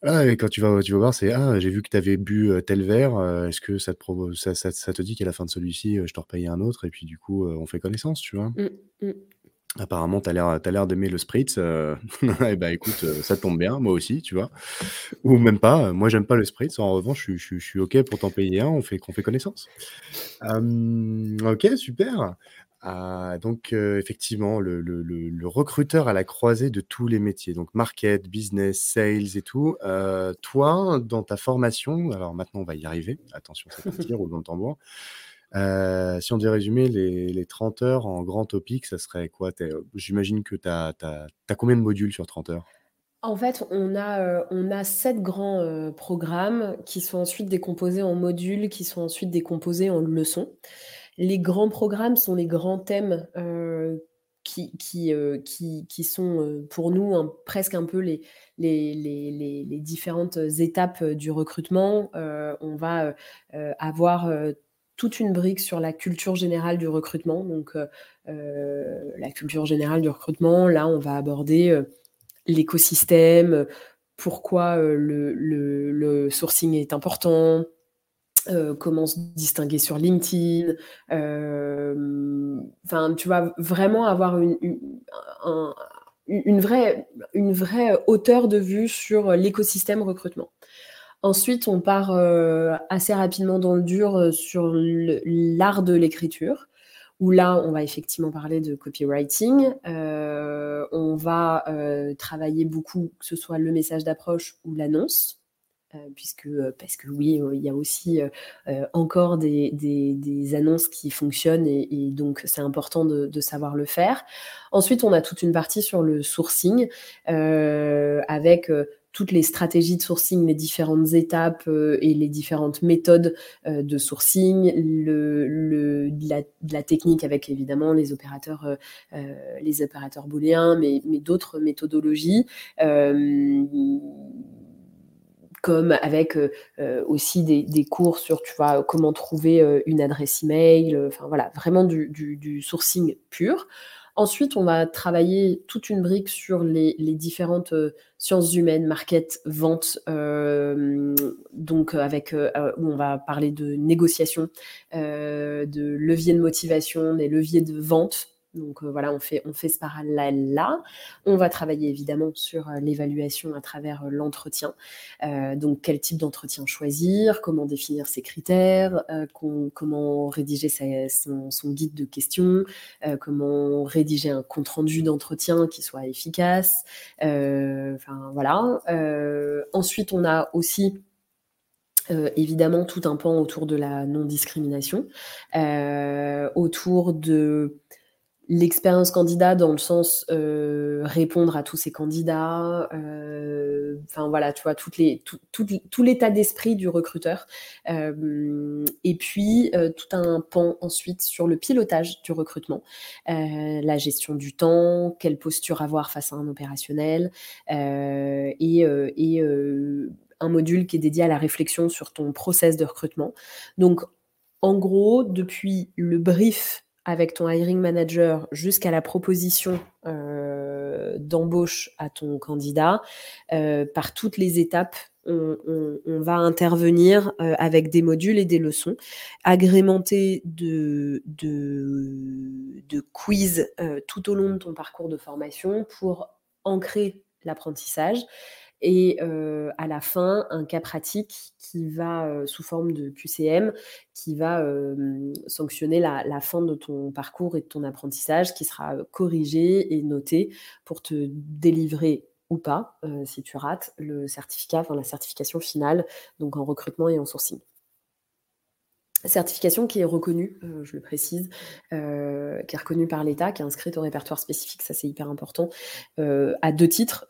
Ah et quand tu vas tu vas voir, c'est: «Ah, j'ai vu que tu avais bu, tel verre, est-ce que ça te provo ça ça ça te dit qu'à la fin de celui-ci, je t'en repaye un autre?» et puis du coup, on fait connaissance, tu vois? Mmh, mmh. Apparemment, tu as l'air d'aimer le spritz, heu, et bah, écoute, heu, ça tombe bien, moi aussi, tu vois? Ou même pas, heu, moi j'aime pas le spritz, en revanche, je suis je suis je suis OK pour t'en payer un, on fait qu'on fait connaissance. OK, super. Ah, donc heu, effectivement, le le le le recruteur à la croisée de tous les métiers, donc market, business, sales et tout. Toi, dans ta formation, alors maintenant on va y arriver, attention, c'est parti, roulement de tambour. Heu, si on devait résumer les les 30 heures en grands topics, ça serait quoi? Heu, j'imagine que tu as combien de modules sur 30 heures? En fait, on a, a 7 grands, programmes qui sont ensuite décomposés en modules, qui sont ensuite décomposés en leçons. Les grands programmes sont les grands thèmes, qui sont, pour nous presque un peu les les différentes étapes, du recrutement. On va, avoir, toute une brique sur la culture générale du recrutement. Donc heu heu, la culture générale du recrutement, là, on va aborder, heu, l'écosystème, pourquoi, le sourcing est important, comment se distinguer sur LinkedIn, enfin, tu vas vraiment avoir une vraie hauteur de vue sur l'écosystème recrutement. Ensuite, on part, heu, assez rapidement dans le dur, heu, sur l'art de l'écriture, où là, on va effectivement parler de copywriting. Heu, on va, travailler beaucoup, que ce soit le message d'approche ou l'annonce, puisque, parce que oui, il y a aussi, encore des annonces qui fonctionnent et donc c'est important de savoir le faire. Ensuite, on a toute une partie sur le sourcing, avec, toutes les stratégies de sourcing, les différentes étapes et les différentes méthodes de sourcing, la, technique avec évidemment les opérateurs, les opérateurs booléens, mais, d'autres méthodologies comme avec euh, euh, aussi des, cours sur tu comment trouver euh, une adresse email, enfin voilà, vraiment du, sourcing pur. Ensuite, on va travailler toute une brique sur les, différentes sciences humaines, market, vente, donc avec où on va parler de négociation, de levier de motivation, des leviers de vente, donc euh, voilà, on fait, ce parallèle-là. On va travailler évidemment sur euh, l'évaluation à travers euh, l'entretien. donc quel type d'entretien choisir, comment définir ses critères, comment rédiger son, guide de questions, comment rédiger un compte-rendu d'entretien qui soit efficace. Enfin voilà. ensuite, on a aussi évidemment tout un pan autour de la non-discrimination, autour de l'expérience candidat dans le sens euh, répondre à tous ces candidats, euh, enfin voilà, tu vois, les, tout, tout, l'état d'esprit du recruteur. Euh, et puis, tout un pan ensuite sur le pilotage du recrutement, la gestion du temps, quelle posture avoir face à un opérationnel, et, et un module qui est dédié à la réflexion sur ton process de recrutement. Donc, en gros, depuis le brief avec ton hiring manager jusqu'à la proposition euh, d'embauche à ton candidat, euh, par toutes les étapes, on, va intervenir euh, avec des modules et des leçons, agrémentés de, quiz tout au long de ton parcours de formation pour ancrer l'apprentissage et à la fin un cas pratique qui va sous forme de QCM qui va sanctionner la, fin de ton parcours et de ton apprentissage qui sera corrigé et noté pour te délivrer ou pas, si tu rates, le certificat, enfin la certification finale, donc en recrutement et en sourcing certification qui est reconnue, je le précise, qui est reconnue par l'État, qui est inscrite au répertoire spécifique, ça c'est hyper important, à deux titres.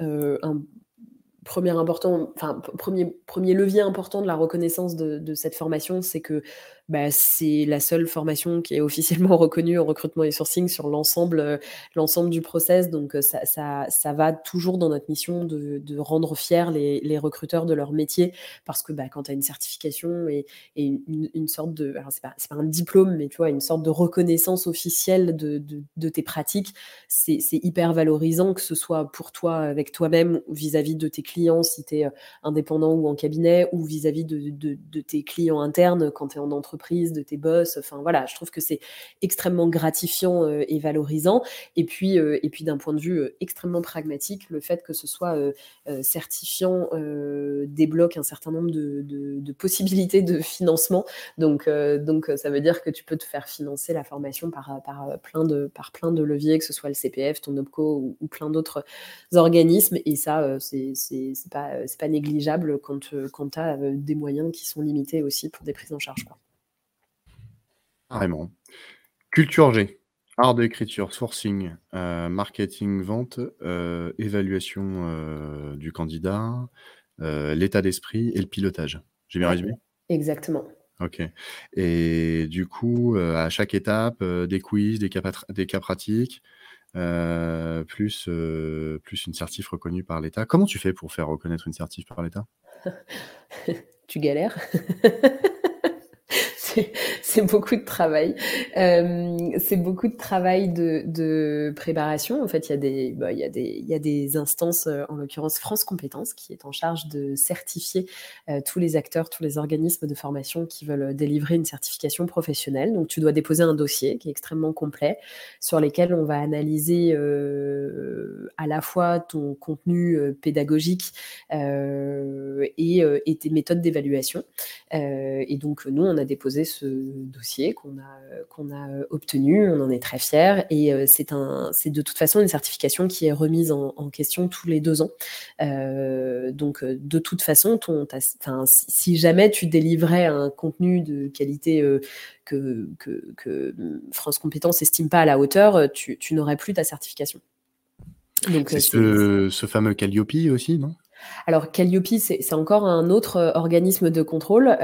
Premier important, enfin premier premier levier important de la reconnaissance de, de cette formation, c'est que bah, c'est la seule formation qui est officiellement (laughs) reconnue en recrutement et sourcing sur l'ensemble euh, l'ensemble du process. Donc euh, ça, ça, ça, va toujours dans notre mission de, de rendre fiers les, les, recruteurs de leur métier parce que bah, quand tu as une certification et, et une, sorte de alors c'est pas, pas un diplôme mais tu vois une sorte de reconnaissance officielle de, de, de tes pratiques, c'est hyper valorisant que ce soit pour toi avec toi-même vis-à-vis de tes clients si tu es euh, indépendant ou en cabinet ou vis-à-vis de, de, tes clients internes quand tu es en entreprise de tes boss. Enfin voilà, je trouve que c'est extrêmement gratifiant euh, et valorisant. Et puis, euh, et puis d'un point de vue euh, extrêmement pragmatique, le fait que ce soit certifiant débloque un certain nombre de, possibilités de financement. Donc, donc ça veut dire que tu peux te faire financer la formation par, par, plein, de, par plein de leviers, que ce soit le CPF, ton OPCO ou, plein d'autres organismes. Et ça, c'est pas, pas négligeable quand, quand tu as des moyens qui sont limités aussi pour des prises en charge. Carrément. Culture G, art d'écriture, sourcing, euh, marketing, vente, euh, évaluation euh, du candidat, l'état d'esprit et le pilotage. J'ai bien résumé? Exactement. Ok. Et du coup, à chaque étape, des quiz, des cas, des cas pratiques, plus, plus une certif reconnue par l'État. Comment tu fais pour faire reconnaître une certif par l'État? (laughs) Tu galères (laughs) c'est beaucoup de travail. Euh, c'est beaucoup de travail de, préparation. En fait, il y a des, bah, instances, euh, en l'occurrence France Compétences, qui est en charge de certifier euh, tous les acteurs, tous les organismes de formation qui veulent délivrer une certification professionnelle. Donc, tu dois déposer un dossier qui est extrêmement complet, sur lequel on va analyser à la fois ton contenu pédagogique et, tes méthodes d'évaluation. et donc, nous, on a déposé ce dossier qu'on a, qu'on a euh, obtenu. On en est très fiers. Et euh, c'est, un, c'est de toute façon une certification qui est remise en, question tous les deux ans. Euh, donc, de toute façon, ton, si jamais tu délivrais un contenu de qualité que, que, France Compétences estime pas à la hauteur, tu, tu n'aurais plus ta certification. Donc, c'est ce, ce, fameux Calliope aussi, non? Alors Calliope, c'est encore un autre organisme de contrôle.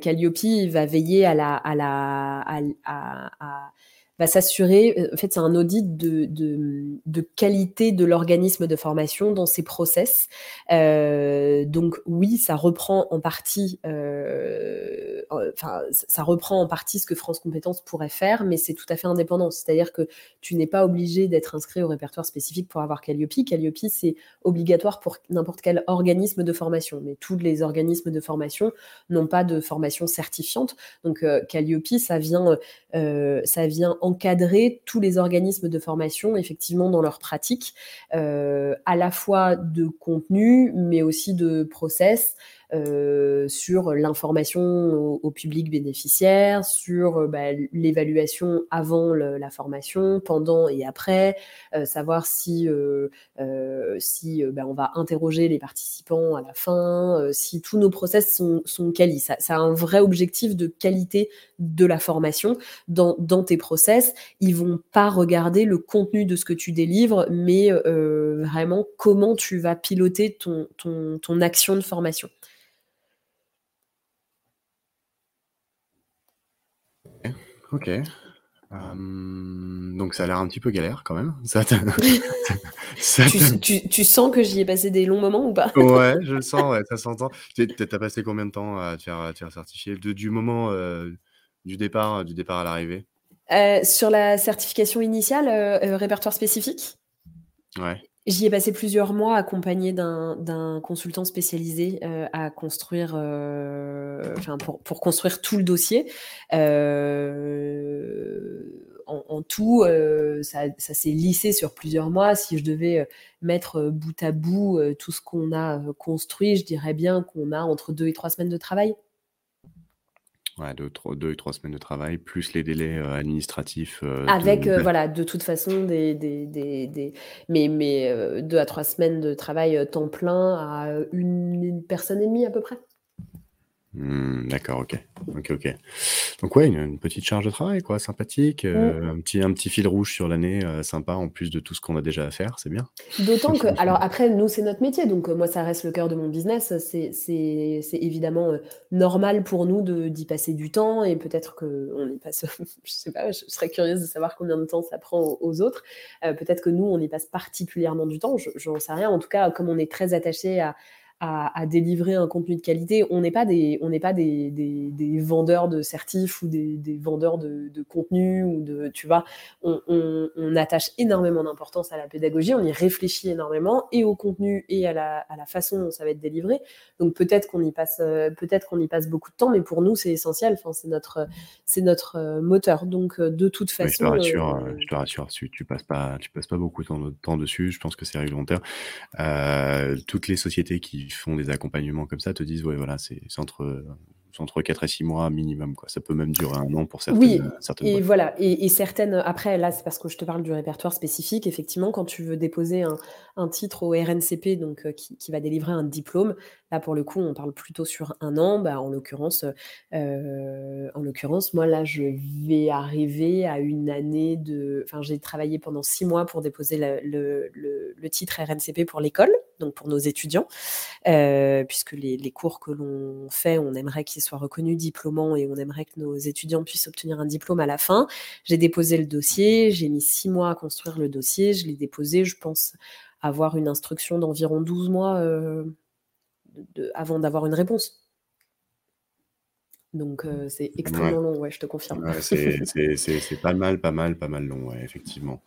Calliope va veiller à la, à la, à, va s'assurer, euh, en fait, c'est un audit de, de, qualité de l'organisme de formation dans ses process. Euh, donc oui, ça reprend en partie, euh, ça reprend en partie ce que France Compétences pourrait faire, mais c'est tout à fait indépendant. C'est-à-dire que tu n'es pas obligé d'être inscrit au répertoire spécifique pour avoir Calliope. Calliope, c'est obligatoire pour n'importe quel organisme de formation, mais tous les organismes de formation n'ont pas de formation certifiante. Donc Calliope, ça vient, ça vient en encadrer tous les organismes de formation effectivement dans leur pratique, euh, à la fois de contenu, mais aussi de process, euh, sur l'information au, public bénéficiaire, sur euh, bah, l'évaluation avant la formation, pendant et après, euh, savoir si, si bah, on va interroger les participants à la fin, si tous nos process sont, sont. Ça, a un vrai objectif de qualité de la formation dans, dans tes process. Ils vont pas regarder le contenu de ce que tu délivres, mais vraiment comment tu vas piloter ton, ton action de formation. Ok. donc ça a l'air un petit peu galère quand même. (laughs) Ça, tu, sens que j'y ai passé des longs moments ou pas? Ouais, je le sens, (laughs) ouais, ça s'entend. T'as passé combien de temps à te faire, certifier? Du moment euh, du départ, du départ à l'arrivée? Euh, Sur la certification initiale, euh, répertoire spécifique? Ouais. J'y ai passé plusieurs mois accompagné d'un consultant spécialisé euh, à construire, euh, pour, pour, construire tout le dossier. Euh, en, en, tout, ça, ça s'est lissé sur plusieurs mois. Si je devais mettre bout à bout tout ce qu'on a construit, je dirais bien qu'on a entre deux et trois semaines de travail. Ouais, deux, trois, deux, trois semaines de travail, plus les délais euh, administratifs. Euh, Avec, euh, voilà, de toute façon, des, des, des, des mais, mais deux à trois semaines de travail temps plein à une personne et demie à peu près. Mmh, d'accord, OK. OK, OK. Donc ouais, une petite charge de travail quoi, sympathique, euh, un petit un petit fil rouge sur l'année, euh, sympa en plus de tout ce qu'on a déjà à faire, c'est bien. D'autant (laughs) que alors après nous, c'est notre métier, donc moi ça reste le cœur de mon business. C'est c'est c'est évidemment, normal pour nous de d'y passer du temps et peut-être qu'on y passe (laughs) je sais pas, je serais curieuse de savoir combien de temps ça prend aux autres. Euh, peut-être que nous, on y passe particulièrement du temps, je j'en sais rien. En tout cas, comme on est très attaché à à, délivrer un contenu de qualité. On n'est pas des, on n'est pas des, des, vendeurs de certifs ou des, des vendeurs de, de, contenu ou de, tu vois, on, on, on attache énormément d'importance à la pédagogie, on y réfléchit énormément et au contenu et à la, à la façon dont ça va être délivré. Donc peut-être qu'on y passe, euh, peut-être qu'on y passe beaucoup de temps, mais pour nous c'est essentiel. Enfin, c'est notre, c'est notre euh, moteur. Donc euh, de toute façon. je te rassure, je te rassure, tu, tu passes pas, tu passes pas beaucoup de temps dessus. Je pense que c'est réglementaire. Euh, toutes les sociétés qui font des accompagnements comme ça te disent, ouais, voilà, c'est entre entre 4 et 6 mois minimum. Quoi. Ça peut même durer un an pour certaines. Oui, et voilà. Et, certaines, après, là, c'est parce que je te parle du répertoire spécifique. Effectivement, quand tu veux déposer un, un titre au RNCP, donc euh, qui, qui, va délivrer un diplôme, là, pour le coup, on parle plutôt sur un an. Bah, en l'occurrence, euh, en l'occurrence, moi, là, je vais arriver à une année de. Enfin, j'ai travaillé pendant 6 mois pour déposer le, le, le, titre RNCP pour l'école, donc pour nos étudiants, euh, puisque les, les, cours que l'on fait, on aimerait qu'ils soit reconnu diplômant et on aimerait que nos étudiants puissent obtenir un diplôme à la fin. J'ai déposé le dossier, j'ai mis six mois à construire le dossier, je l'ai déposé, je pense avoir une instruction d'environ 12 mois euh, avant d'avoir une réponse. Donc euh, c'est extrêmement long, ouais, je te confirme. (laughs) c'est pas mal, pas mal, pas mal long, ouais, effectivement.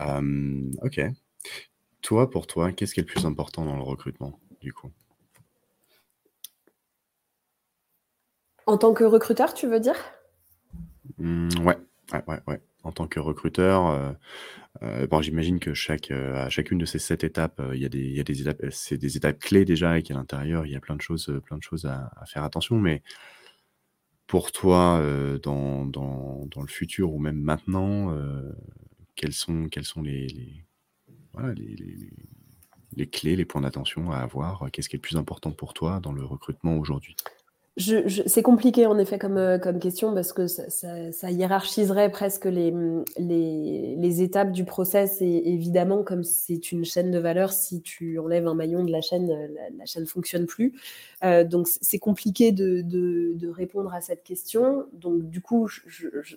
ok. Toi, pour toi, qu'est-ce qui est le plus important dans le recrutement, du coup? En tant que recruteur, tu veux dire? Mmh, ouais. ouais, ouais, ouais. En tant que recruteur, euh, euh, j'imagine que chaque, euh, à chacune de ces sept étapes, il y a des, étapes, c'est des étapes clés déjà et qu'à l'intérieur, il y a plein de choses, à, faire attention. Mais pour toi, dans, le futur ou même maintenant, quelles sont, les, les clés, les points d'attention à avoir? Qu'est-ce qui est le plus important pour toi dans le recrutement aujourd'hui? C'est compliqué en effet comme, euh, question parce que ça, hiérarchiserait presque les, étapes du process et évidemment comme c'est une chaîne de valeur, si tu enlèves un maillon de la chaîne, euh, la, chaîne ne fonctionne plus. Euh, donc c'est compliqué de, de, répondre à cette question. Donc du coup,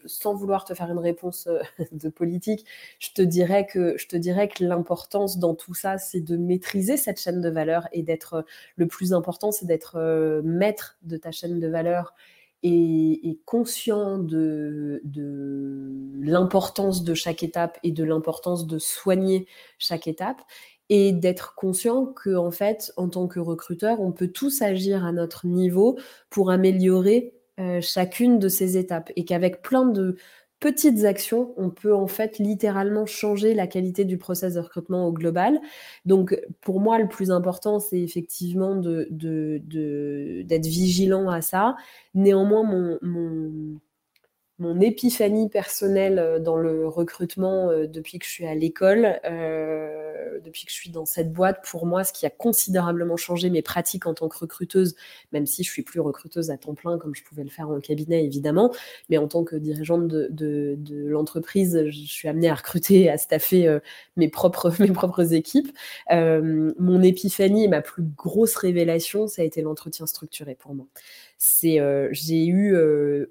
sans vouloir te faire une réponse (laughs) de politique, je te dirais que, je te dirais que l'importance dans tout ça, c'est de maîtriser cette chaîne de valeur et d'être le plus important, c'est d'être maître de ta chaîne de valeur et, conscient de, l'importance de chaque étape et de l'importance de soigner chaque étape et d'être conscient que en fait en tant que recruteur on peut tous agir à notre niveau pour améliorer euh, chacune de ces étapes et qu'avec plein de petites actions, on peut en fait littéralement changer la qualité du process de recrutement au global. Donc pour moi, le plus important, c'est effectivement d'être vigilant à ça. Néanmoins, mon épiphanie personnelle euh, dans le recrutement euh, depuis que je suis à l'école, euh, depuis que je suis dans cette boîte, pour moi, ce qui a considérablement changé mes pratiques en tant que recruteuse, même si je suis plus recruteuse à temps plein comme je pouvais le faire en cabinet évidemment, mais en tant que dirigeante de, l'entreprise, je suis amenée à recruter, à staffer mes, propres, (laughs) mes propres équipes. mon épiphanie et ma plus grosse révélation, ça a été l'entretien structuré pour moi euh, j'ai eu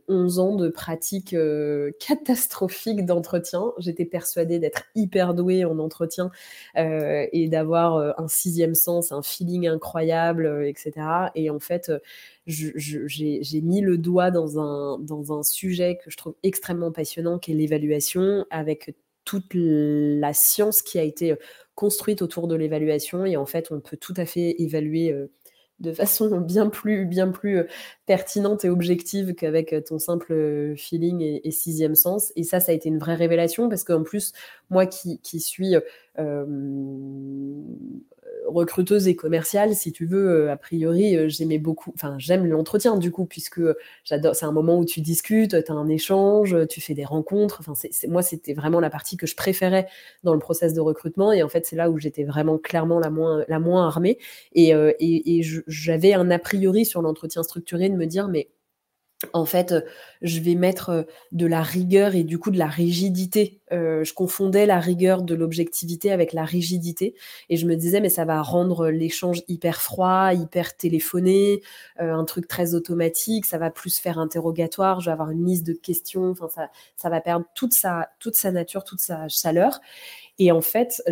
11 euh, ans de pratique euh, catastrophique d'entretien. J'étais persuadée d'être hyper douée en entretien et d'avoir un sixième sens, un feeling incroyable, etc. Et en fait, j'ai mis le doigt dans un, dans un sujet que je trouve extrêmement passionnant, qui est l'évaluation, avec toute la science qui a été construite autour de l'évaluation. Et en fait, on peut tout à fait évaluer de façon bien plus, bien plus euh, pertinente et objective qu'avec euh, ton simple euh, feeling et, sixième sens. Et ça, ça a été une vraie révélation parce qu'en plus, moi qui, qui suis recruteuse et commerciale, si tu veux, euh, a priori, euh, j'aimais beaucoup, enfin, j'aime l'entretien du coup, puisque j'adore, c'est un moment où tu discutes, tu as un échange, tu fais des rencontres. Enfin, c'est, moi, c'était vraiment la partie que je préférais dans le process de recrutement. Et en fait, c'est là où j'étais vraiment clairement la moins, la moins armée. Et, euh, et j'avais un a priori sur l'entretien structuré de me dire, mais en fait, je vais mettre de la rigueur et du coup de la rigidité. je confondais la rigueur de l'objectivité avec la rigidité et je me disais mais ça va rendre l'échange hyper froid, hyper téléphoné, un truc très automatique, ça va plus faire interrogatoire, je vais avoir une liste de questions, enfin ça, ça va perdre toute sa, toute sa nature, toute sa chaleur. Et en fait,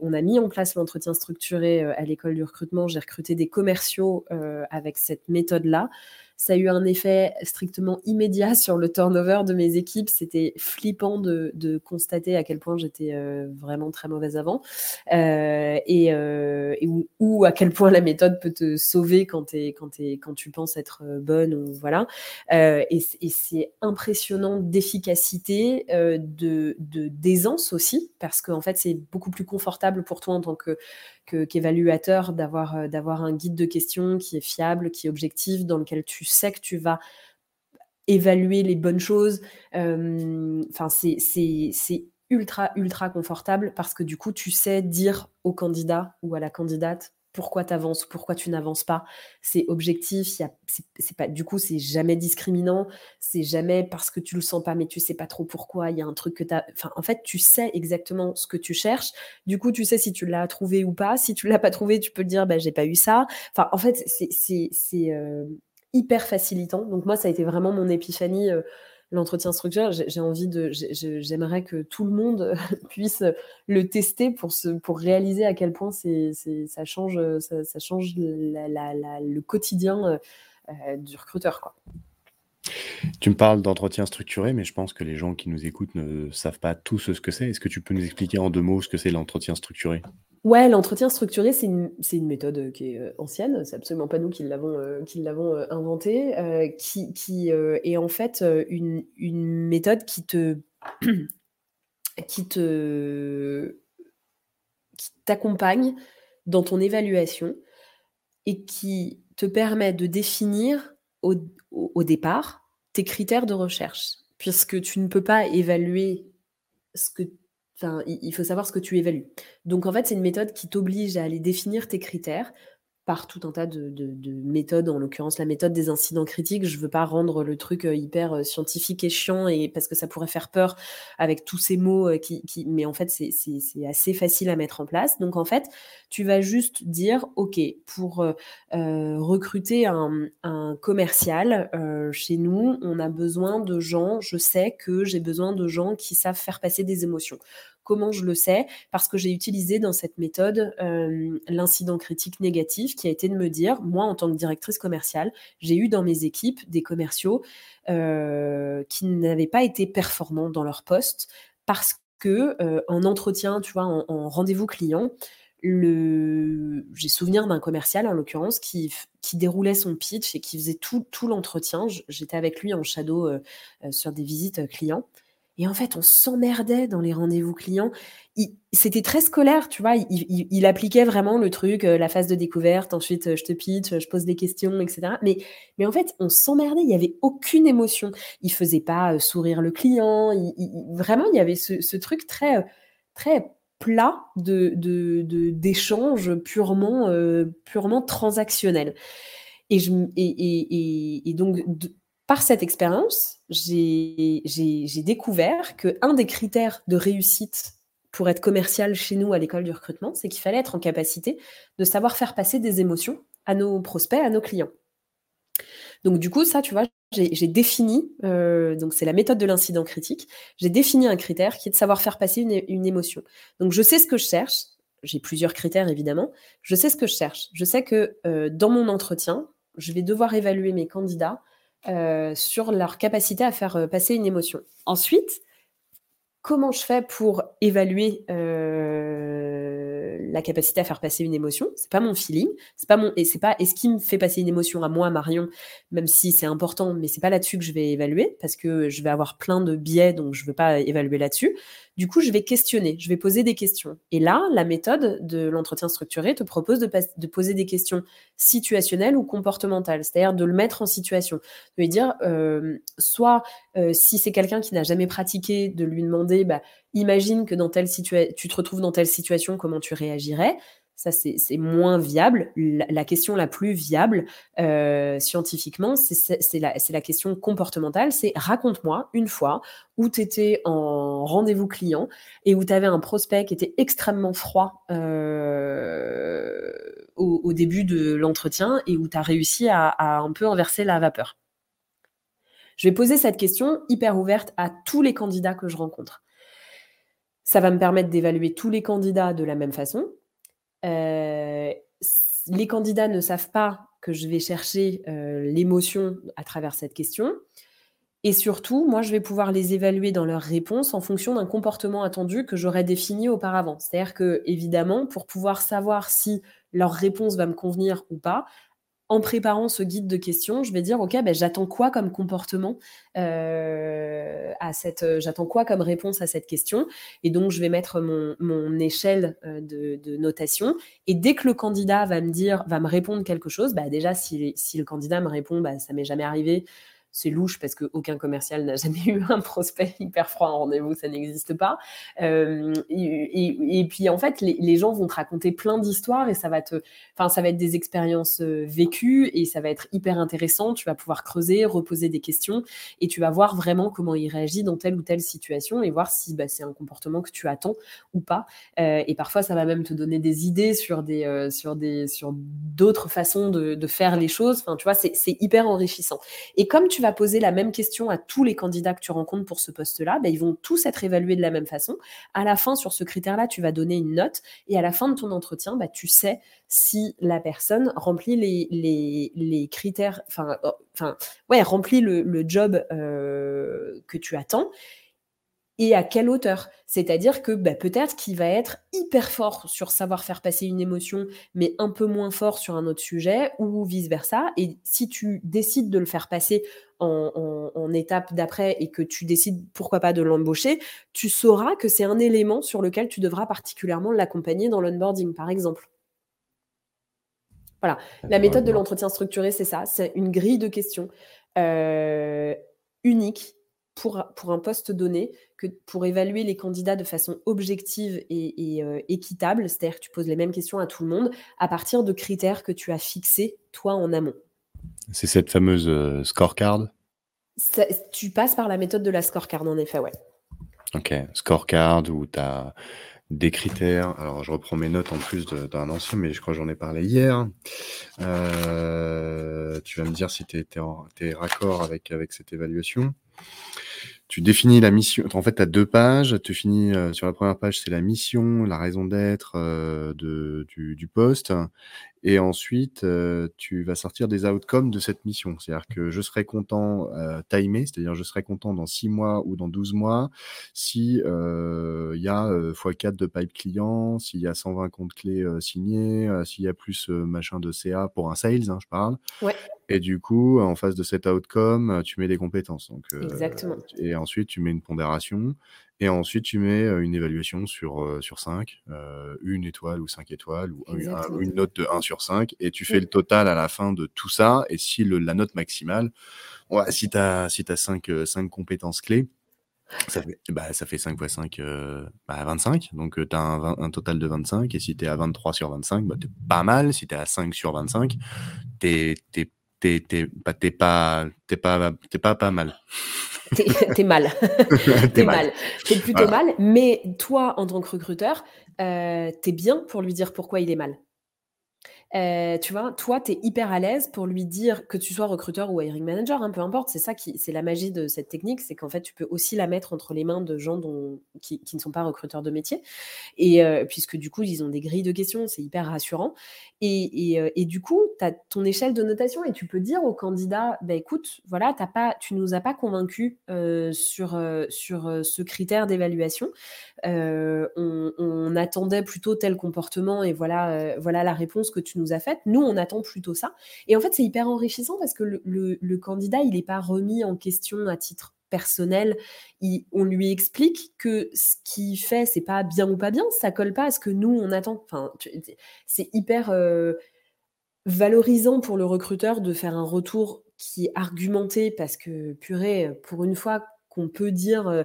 on a mis en place l'entretien structuré à l'école du recrutement. J'ai recruté des commerciaux avec cette méthode-là. Ça a eu un effet strictement immédiat (laughs) sur le turnover de mes équipes. C'était flippant de, constater à quel point j'étais euh, vraiment très mauvaise avant euh, et, euh, ou, à quel point la méthode peut te sauver quand tu penses être bonne ou voilà. et, c'est impressionnant d'efficacité, de d'aisance aussi parce qu'en fait c'est beaucoup plus confortable pour toi en tant que qu'évaluateur d'avoir euh, d'avoir un guide de questions qui est fiable, qui est objectif, dans lequel tu sais que tu vas évaluer les bonnes choses. Euh, enfin, c'est ultra, ultra confortable parce que du coup, tu sais dire au candidat ou à la candidate pourquoi tu avances, pourquoi tu n'avances pas. C'est objectif, c'est pas du coup c'est jamais discriminant, c'est jamais parce que tu le sens pas mais tu sais pas trop pourquoi, il y a un truc que tu enfin en fait, tu sais exactement ce que tu cherches. Du coup, tu sais si tu l'as trouvé ou pas. Si tu l'as pas trouvé, tu peux te dire bah j'ai pas eu ça. Enfin en fait, c'est euh, hyper facilitant. Donc moi ça a été vraiment mon épiphanie euh, l'entretien structuré, j'ai envie de, j'aimerais que tout le monde (laughs) puisse le tester pour se, pour réaliser à quel point c'est, ça change, le quotidien euh, du recruteur. Tu me parles d'entretien structuré, mais je pense que les gens qui nous écoutent ne savent pas tous ce que c'est. Est-ce que tu peux nous expliquer en deux mots ce que c'est l'entretien structuré? Ouais, l'entretien structuré, c'est une, méthode qui est euh, ancienne, c'est absolument pas nous qui l'avons euh, euh, inventée, qui, est en fait une, méthode qui te (clears throat) qui te t'accompagne dans ton évaluation et qui te permet de définir au, au départ tes critères de recherche, puisque tu ne peux pas évaluer ce que il faut savoir ce que tu évalues. Donc en fait, c'est une méthode qui t'oblige à aller définir tes critères par tout un tas de, méthodes, en l'occurrence la méthode des incidents critiques. Je ne veux pas rendre le truc euh, hyper euh, scientifique et chiant, parce que ça pourrait faire peur avec tous ces mots, euh, mais en fait c'est assez facile à mettre en place. Donc en fait, tu vas juste dire, OK, pour recruter un, commercial chez nous, on a besoin de gens, je sais que j'ai besoin de gens qui savent faire passer des émotions. Comment je le sais Parce que j'ai utilisé dans cette méthode euh, l'incident critique négatif qui a été de me dire, moi en tant que directrice commerciale, j'ai eu dans mes équipes des commerciaux euh, qui n'avaient pas été performants dans leur poste parce que euh, en entretien, tu vois, en, rendez-vous client, le... j'ai souvenir d'un commercial en l'occurrence qui, déroulait son pitch et qui faisait tout l'entretien. J'étais avec lui en shadow sur des visites clients. Et en fait, on s'emmerdait dans les rendez-vous clients. C'était très scolaire, tu vois. Il, appliquait vraiment le truc, euh, la phase de découverte, ensuite euh, je te pitch, je pose des questions, etc. Mais, mais en fait, on s'emmerdait, il n'y avait aucune émotion. Il faisait pas euh, sourire le client. vraiment, il y avait ce, truc très, très plat de, d'échange purement, purement transactionnel. Et, je, et, donc, par cette expérience, j'ai découvert qu'un des critères de réussite pour être commercial chez nous à l'école du recrutement, c'est qu'il fallait être en capacité de savoir faire passer des émotions à nos prospects, à nos clients. Donc du coup, ça, tu vois, j'ai défini, euh, donc c'est la méthode de l'incident critique, j'ai défini un critère qui est de savoir faire passer une, émotion. Donc je sais ce que je cherche, j'ai plusieurs critères évidemment, je sais ce que je cherche. Je sais que euh, dans mon entretien, je vais devoir évaluer mes candidats euh, sur leur capacité à faire euh, passer une émotion. Ensuite, comment je fais pour évaluer euh, la capacité à faire passer une émotion? C'est pas mon feeling, c'est pas mon et c'est pas est-ce qui me fait passer une émotion à moi Marion, même si c'est important, mais c'est pas là-dessus que je vais évaluer parce que je vais avoir plein de biais donc je veux pas évaluer là-dessus. Du coup, je vais questionner, je vais poser des questions. Et là, la méthode de l'entretien structuré te propose de, poser des questions situationnelles ou comportementales, c'est-à-dire de le mettre en situation. De lui dire, euh, soit euh, si c'est quelqu'un qui n'a jamais pratiqué, de lui demander, bah, imagine que dans telle tu te retrouves dans telle situation, comment tu réagirais ça, c'est moins viable. La, question la plus viable euh, scientifiquement, c'est la, question comportementale. C'est raconte-moi une fois où tu étais en rendez-vous client et où tu avais un prospect qui était extrêmement froid euh, au, début de l'entretien et où tu as réussi à, à un peu inverser la vapeur. Je vais poser cette question hyper ouverte à tous les candidats que je rencontre. Ça va me permettre d'évaluer tous les candidats de la même façon, les candidats ne savent pas que je vais chercher euh, l'émotion à travers cette question. Et surtout, moi, je vais pouvoir les évaluer dans leurs réponses en fonction d'un comportement attendu que j'aurais défini auparavant. C'est-à-dire que, évidemment, pour pouvoir savoir si leur réponse va me convenir ou pas, en préparant ce guide de questions, je vais dire, OK, ben, j'attends quoi comme comportement euh, à cette, j'attends quoi comme réponse à cette question? Et donc, je vais mettre mon, échelle euh, de, notation. Et dès que le candidat va me dire, va me répondre quelque chose, bah, déjà, si, si le candidat me répond, bah, ça m'est jamais arrivé, c'est louche parce qu'aucun commercial n'a jamais (laughs) eu un prospect hyper froid en rendez-vous, ça n'existe pas. Euh, et, puis en fait, les, gens vont te raconter plein d'histoires et ça va te, ça va être des expériences euh, vécues et ça va être hyper intéressant. Tu vas pouvoir creuser, reposer des questions et tu vas voir vraiment comment il réagit dans telle ou telle situation et voir si bah, c'est un comportement que tu attends ou pas. Euh, et parfois, ça va même te donner des idées sur des, sur des, sur d'autres façons de, de, faire les choses. Enfin, tu vois, c'est hyper enrichissant. Et comme tu vas poser la même question à tous les candidats que tu rencontres pour ce poste-là, ben, ils vont tous être évalués de la même façon. À la fin, sur ce critère-là, tu vas donner une note et à la fin de ton entretien, ben, tu sais si la personne remplit les, critères, enfin, oh, enfin, ouais, remplit le, le job euh, que tu attends et à quelle hauteur? C'est-à-dire que bah, peut-être qu'il va être hyper fort sur savoir faire passer une émotion, mais un peu moins fort sur un autre sujet, ou vice-versa. Et si tu décides de le faire passer en, en étape d'après et que tu décides pourquoi pas de l'embaucher, tu sauras que c'est un élément sur lequel tu devras particulièrement l'accompagner dans l'onboarding, par exemple. Voilà, la méthode de l'entretien structuré, c'est ça, c'est une grille de questions euh, unique pour, pour un poste donné, que pour évaluer les candidats de façon objective et, euh, équitable, c'est-à-dire que tu poses les mêmes questions à tout le monde, à partir de critères que tu as fixés, toi, en amont. C'est cette fameuse euh, scorecard? Tu passes par la méthode de la scorecard, en effet, ouais. Ok, scorecard où tu as des critères. Alors, je reprends mes notes en plus d'un ancien, mais je crois que j'en ai parlé hier. Euh, tu vas me dire si tu es, raccord avec, avec cette évaluation. Tu définis la mission. En fait, tu as deux pages. Tu finis euh, sur la première page, c'est la mission, la raison d'être euh, du, du, poste. Et ensuite, euh, tu vas sortir des outcomes de cette mission. C'est-à-dire que je serai content euh, timé, c'est-à-dire je serai content dans 6 mois ou dans 12 mois si euh, il y a x4 de pipe client, s'il y a 120 comptes clés signés, s'il y a plus machin de CA pour un sales, hein, je parle. Ouais. Et du coup, en face de cet outcome, tu mets des compétences. Donc, Exactement. Et ensuite, tu mets une pondération. Et ensuite, tu mets une évaluation sur, sur 5, une étoile ou 5 étoiles, ou une note de 1 sur 5, et tu fais le total à la fin de tout ça. Et si le, la note maximale, si tu as, si as 5, 5 compétences clés, ça fait, bah, ça fait 5 x 5, bah, 25. Donc, tu as un, un, total de 25. Et si tu es à 23 sur 25, bah, tu es pas mal. Si tu es à 5 sur 25, tu es, t'es bah, pas, pas, pas, pas mal. (laughs) T'es mal. (laughs) t'es mal. T'es plutôt mal. Mais toi, en tant que recruteur, euh, t'es bien pour lui dire pourquoi il est mal. Euh, tu vois, toi, tu es hyper à l'aise pour lui dire que tu sois recruteur ou hiring manager, hein, peu importe. C'est ça qui, c'est la magie de cette technique, c'est qu'en fait, tu peux aussi la mettre entre les mains de gens qui, ne sont pas recruteurs de métier. Et euh, puisque du coup, ils ont des grilles de questions, c'est hyper rassurant. Et, euh, du coup, tu as ton échelle de notation et tu peux dire au candidat, bah, écoute, voilà, as pas, tu nous as pas convaincu sur, sur ce critère d'évaluation. On, on, attendait plutôt tel comportement et voilà, voilà la réponse que tu nous a faite. Nous, on attend plutôt ça. Et en fait, c'est hyper enrichissant parce que le, candidat, il n'est pas remis en question à titre personnel. on lui explique que ce qu'il fait, c'est pas bien ou pas bien, ça colle pas à ce que nous, on attend. Enfin, c'est hyper euh, valorisant pour le recruteur de faire un retour qui est argumenté parce que, purée, pour une fois qu'on peut dire... Euh,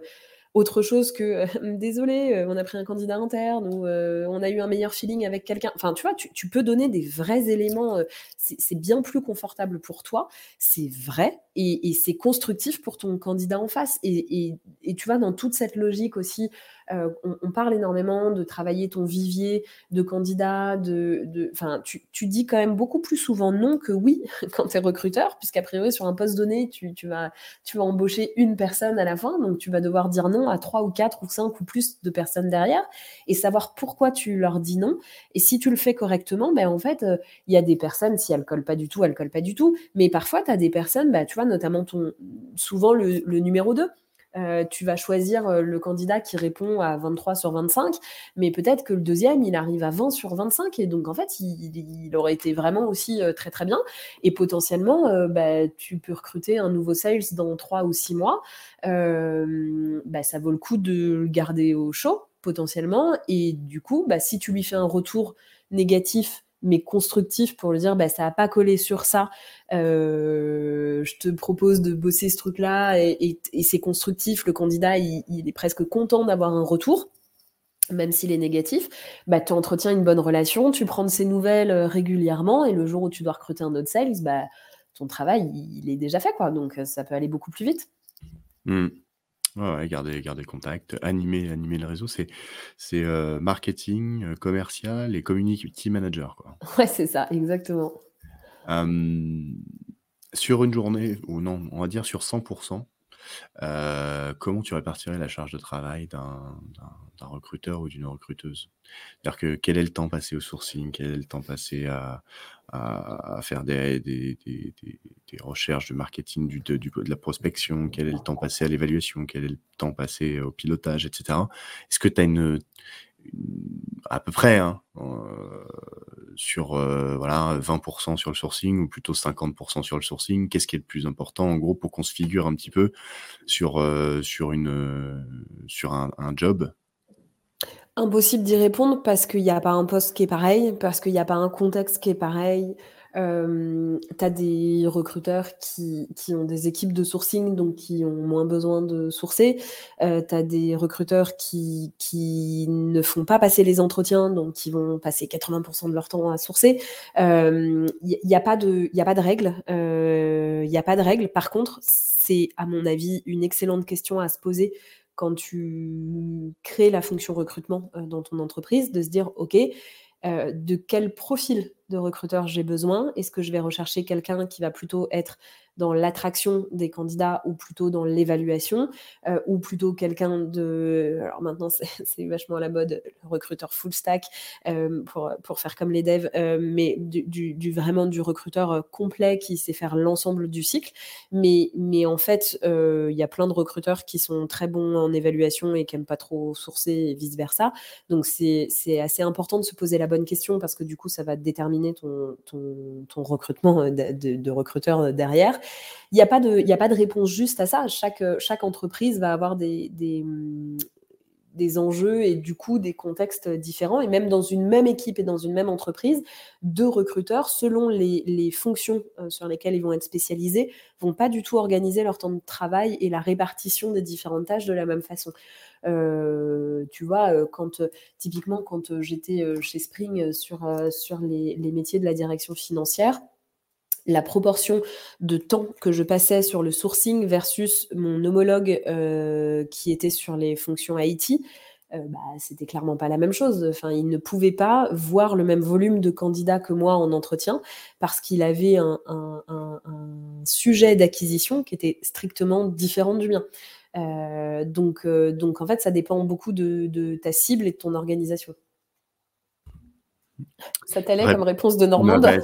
autre chose que (laughs) désolé, euh, on a pris un candidat interne ou euh, on a eu un meilleur feeling avec quelqu'un. Enfin, tu vois, tu, peux donner des vrais éléments. Euh, c'est bien plus confortable pour toi. C'est vrai et, c'est constructif pour ton candidat en face. Et, tu vois, dans toute cette logique aussi, on, parle énormément de travailler ton vivier de candidats. Tu, dis quand même beaucoup plus souvent non que oui (laughs) quand tu es recruteur, puisqu'a priori, sur un poste donné, tu, vas, tu embaucher une personne à la fin. Donc, tu vas devoir dire non à trois ou quatre ou cinq ou plus de personnes derrière et savoir pourquoi tu leur dis non. Et si tu le fais correctement, ben, en fait, il y a des personnes, si elles collent pas du tout, elles collent pas du tout. Mais parfois, tu as des personnes, bah, tu vois, notamment souvent le, numéro 2. Euh, tu vas choisir euh, le candidat qui répond à 23 sur 25, mais peut-être que le deuxième, il arrive à 20 sur 25, et donc en fait, il, aurait été vraiment aussi euh, très très bien. Et potentiellement, bah, tu peux recruter un nouveau sales dans 3 ou 6 mois. Bah, ça vaut le coup de le garder au chaud, potentiellement, et du coup, bah, si tu lui fais un retour négatif mais constructif pour lui dire bah, ça n'a pas collé sur ça. Euh, je te propose de bosser ce truc-là et, c'est constructif. Le candidat, il, est presque content d'avoir un retour. Même s'il est négatif, bah, tu entretiens une bonne relation, tu prends de ses nouvelles euh, régulièrement et le jour où tu dois recruter un autre sales, bah, ton travail, il, est déjà fait. Donc euh, ça peut aller beaucoup plus vite. Mmh. Ouais, garder, garder contact, animer, animer le réseau, c'est, c'est marketing, commercial et community manager, quoi. (laughs) Ouais, c'est ça, exactement. sur une journée, ou non, on va dire sur 100%, comment tu répartirais la charge de travail d'un, recruteur ou d'une recruteuse? Que quel est le temps passé au sourcing? Quel est le temps passé à, faire des, recherches de marketing, de, la prospection, quel est le temps passé à l'évaluation, quel est le temps passé au pilotage, etc. Est-ce que tu as une, à peu près hein, euh, sur euh, voilà 20% sur le sourcing ou plutôt 50% sur le sourcing Qu'est-ce qui est le plus important en gros pour qu'on se figure un petit peu sur, euh, un job? Impossible d'y répondre parce qu'il n'y a pas un poste qui est pareil, parce qu'il n'y a pas un contexte qui est pareil. Euh, tu as des recruteurs qui, qui, ont des équipes de sourcing, donc qui ont moins besoin de sourcer. Euh, tu as des recruteurs qui, qui ne font pas passer les entretiens, donc qui vont passer 80% de leur temps à sourcer. Il euh, n'y a, pas de, y a pas de règles. Il euh, n'y a pas de règles. Par contre, c'est, à mon avis, une excellente question à se poser quand tu crées la fonction recrutement euh, dans ton entreprise, de se dire, OK, de quel profil de recruteur j'ai besoin? Est-ce que je vais rechercher quelqu'un qui va plutôt être dans l'attraction des candidats ou plutôt dans l'évaluation euh, ou plutôt quelqu'un de alors maintenant (laughs) c'est vachement à la mode le recruteur full stack euh, pour, pour faire comme les devs euh, mais du, du, vraiment du recruteur complet qui sait faire l'ensemble du cycle. Mais mais en fait il y a plein de recruteurs qui sont très bons en évaluation et qui aiment pas trop sourcer et vice versa donc c'est assez important de se poser la bonne question parce que du coup ça va déterminer ton, ton, ton recrutement de, de, de recruteur derrière il n'y a, pas de, réponse juste à ça. Chaque, chaque entreprise va avoir des, des, enjeux et du coup des contextes différents. Et même dans une même équipe et dans une même entreprise, deux recruteurs, selon les, fonctions euh, sur lesquelles ils vont être spécialisés, vont pas du tout organiser leur temps de travail et la répartition des différentes tâches de la même façon. Euh, tu vois, euh, quand typiquement quand j'étais chez Spring sur, les métiers de la direction financière, la proportion de temps que je passais sur le sourcing versus mon homologue euh, qui était sur les fonctions IT, euh, bah, c'était clairement pas la même chose. Enfin, il ne pouvait pas voir le même volume de candidats que moi en entretien parce qu'il avait un, sujet d'acquisition qui était strictement différent du mien. Euh, donc, donc, en fait, ça dépend beaucoup de, ta cible et de ton organisation. Ça t'allait comme réponse de Normande? Bah,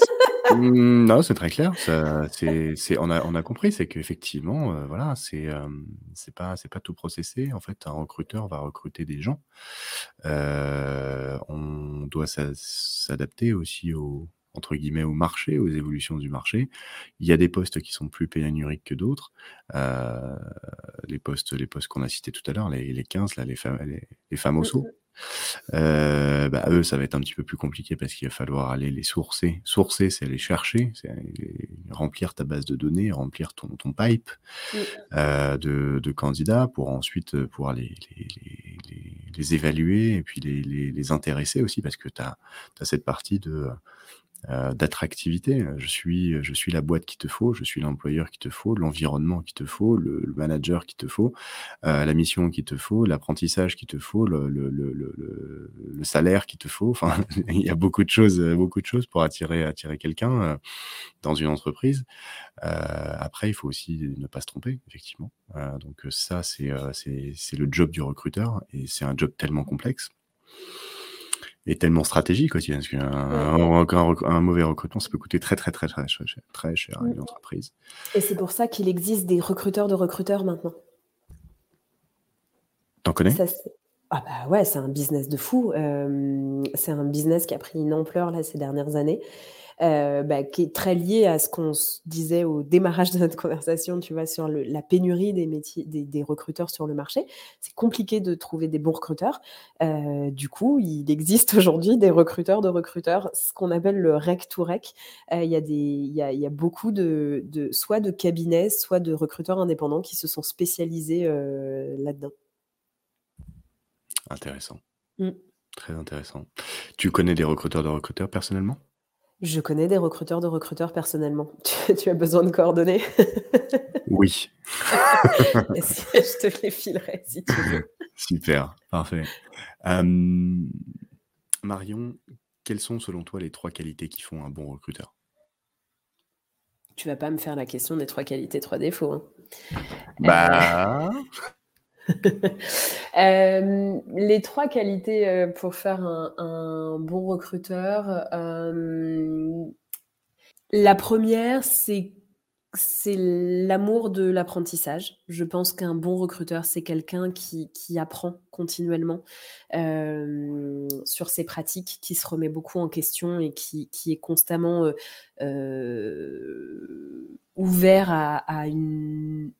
Mmh, non, c'est très clair. Ça, c'est, c'est, on a, on a compris, c'est qu'effectivement, euh, voilà, c'est, euh, c'est pas, c'est pas tout processé. En fait, un recruteur va recruter des gens. Euh, on doit s'adapter aussi au, entre guillemets, au marché, aux évolutions du marché. Il y a des postes qui sont plus pénuriques que d'autres. les postes, les postes qu'on a cités tout à l'heure, les, les 15, là, les, femmes, les, les femmes au saut. Euh, bah, eux, ça va être un petit peu plus compliqué parce qu'il va falloir aller les sourcer. Sourcer, c'est aller chercher, c'est remplir ta base de données, remplir ton, ton pipe euh, de, de, candidats pour ensuite euh, pouvoir les, les, les, les évaluer et puis les, les, intéresser aussi parce que tu as, as, cette partie de euh, d'attractivité. Je suis, je suis la boîte qu'il te faut, je suis l'employeur qu'il te faut, l'environnement qu'il te faut, le, manager qu'il te faut, euh, la mission qu'il te faut, l'apprentissage qu'il te faut, le, le, le salaire qu'il te faut. Enfin, (laughs) il y a beaucoup de choses, beaucoup de choses pour attirer, attirer quelqu'un euh, dans une entreprise. après, il faut aussi ne pas se tromper, effectivement. donc ça, c'est c'est le job du recruteur et c'est un job tellement complexe est tellement stratégique aussi, parce qu'un un, mauvais recrutement, ça peut coûter très très très très, très, très cher à une entreprise. Et c'est pour ça qu'il existe des recruteurs de recruteurs maintenant. T'en connais? Ah bah ouais, c'est un business de fou. Euh, c'est un business qui a pris une ampleur là ces dernières années. Euh, bah, qui est très lié à ce qu'on disait au démarrage de notre conversation, tu vois, sur le, la pénurie des métiers, des, recruteurs sur le marché. C'est compliqué de trouver des bons recruteurs. Euh, du coup, il existe aujourd'hui des recruteurs de recruteurs, ce qu'on appelle le rec to rec. Euh, il y, a y, a, y a beaucoup de, de, soit de cabinets, soit de recruteurs indépendants qui se sont spécialisés là-dedans. Intéressant. Mmh. Très intéressant. Tu connais des recruteurs de recruteurs personnellement? Je connais des recruteurs de recruteurs personnellement. (laughs) Tu, as besoin de coordonnées? (laughs) Oui. (laughs) je te les filerai si tu veux. Super, parfait. Marion, quelles sont selon toi les trois qualités qui font un bon recruteur? Tu vas pas me faire la question des trois qualités, trois défauts. Hein. Bah. Euh, (laughs) les trois qualités euh, pour faire un, bon recruteur. Euh, la première, c'est l'amour de l'apprentissage. Je pense qu'un bon recruteur, c'est quelqu'un qui, apprend continuellement sur ses pratiques, qui se remet beaucoup en question et qui, est constamment ouvert à, une,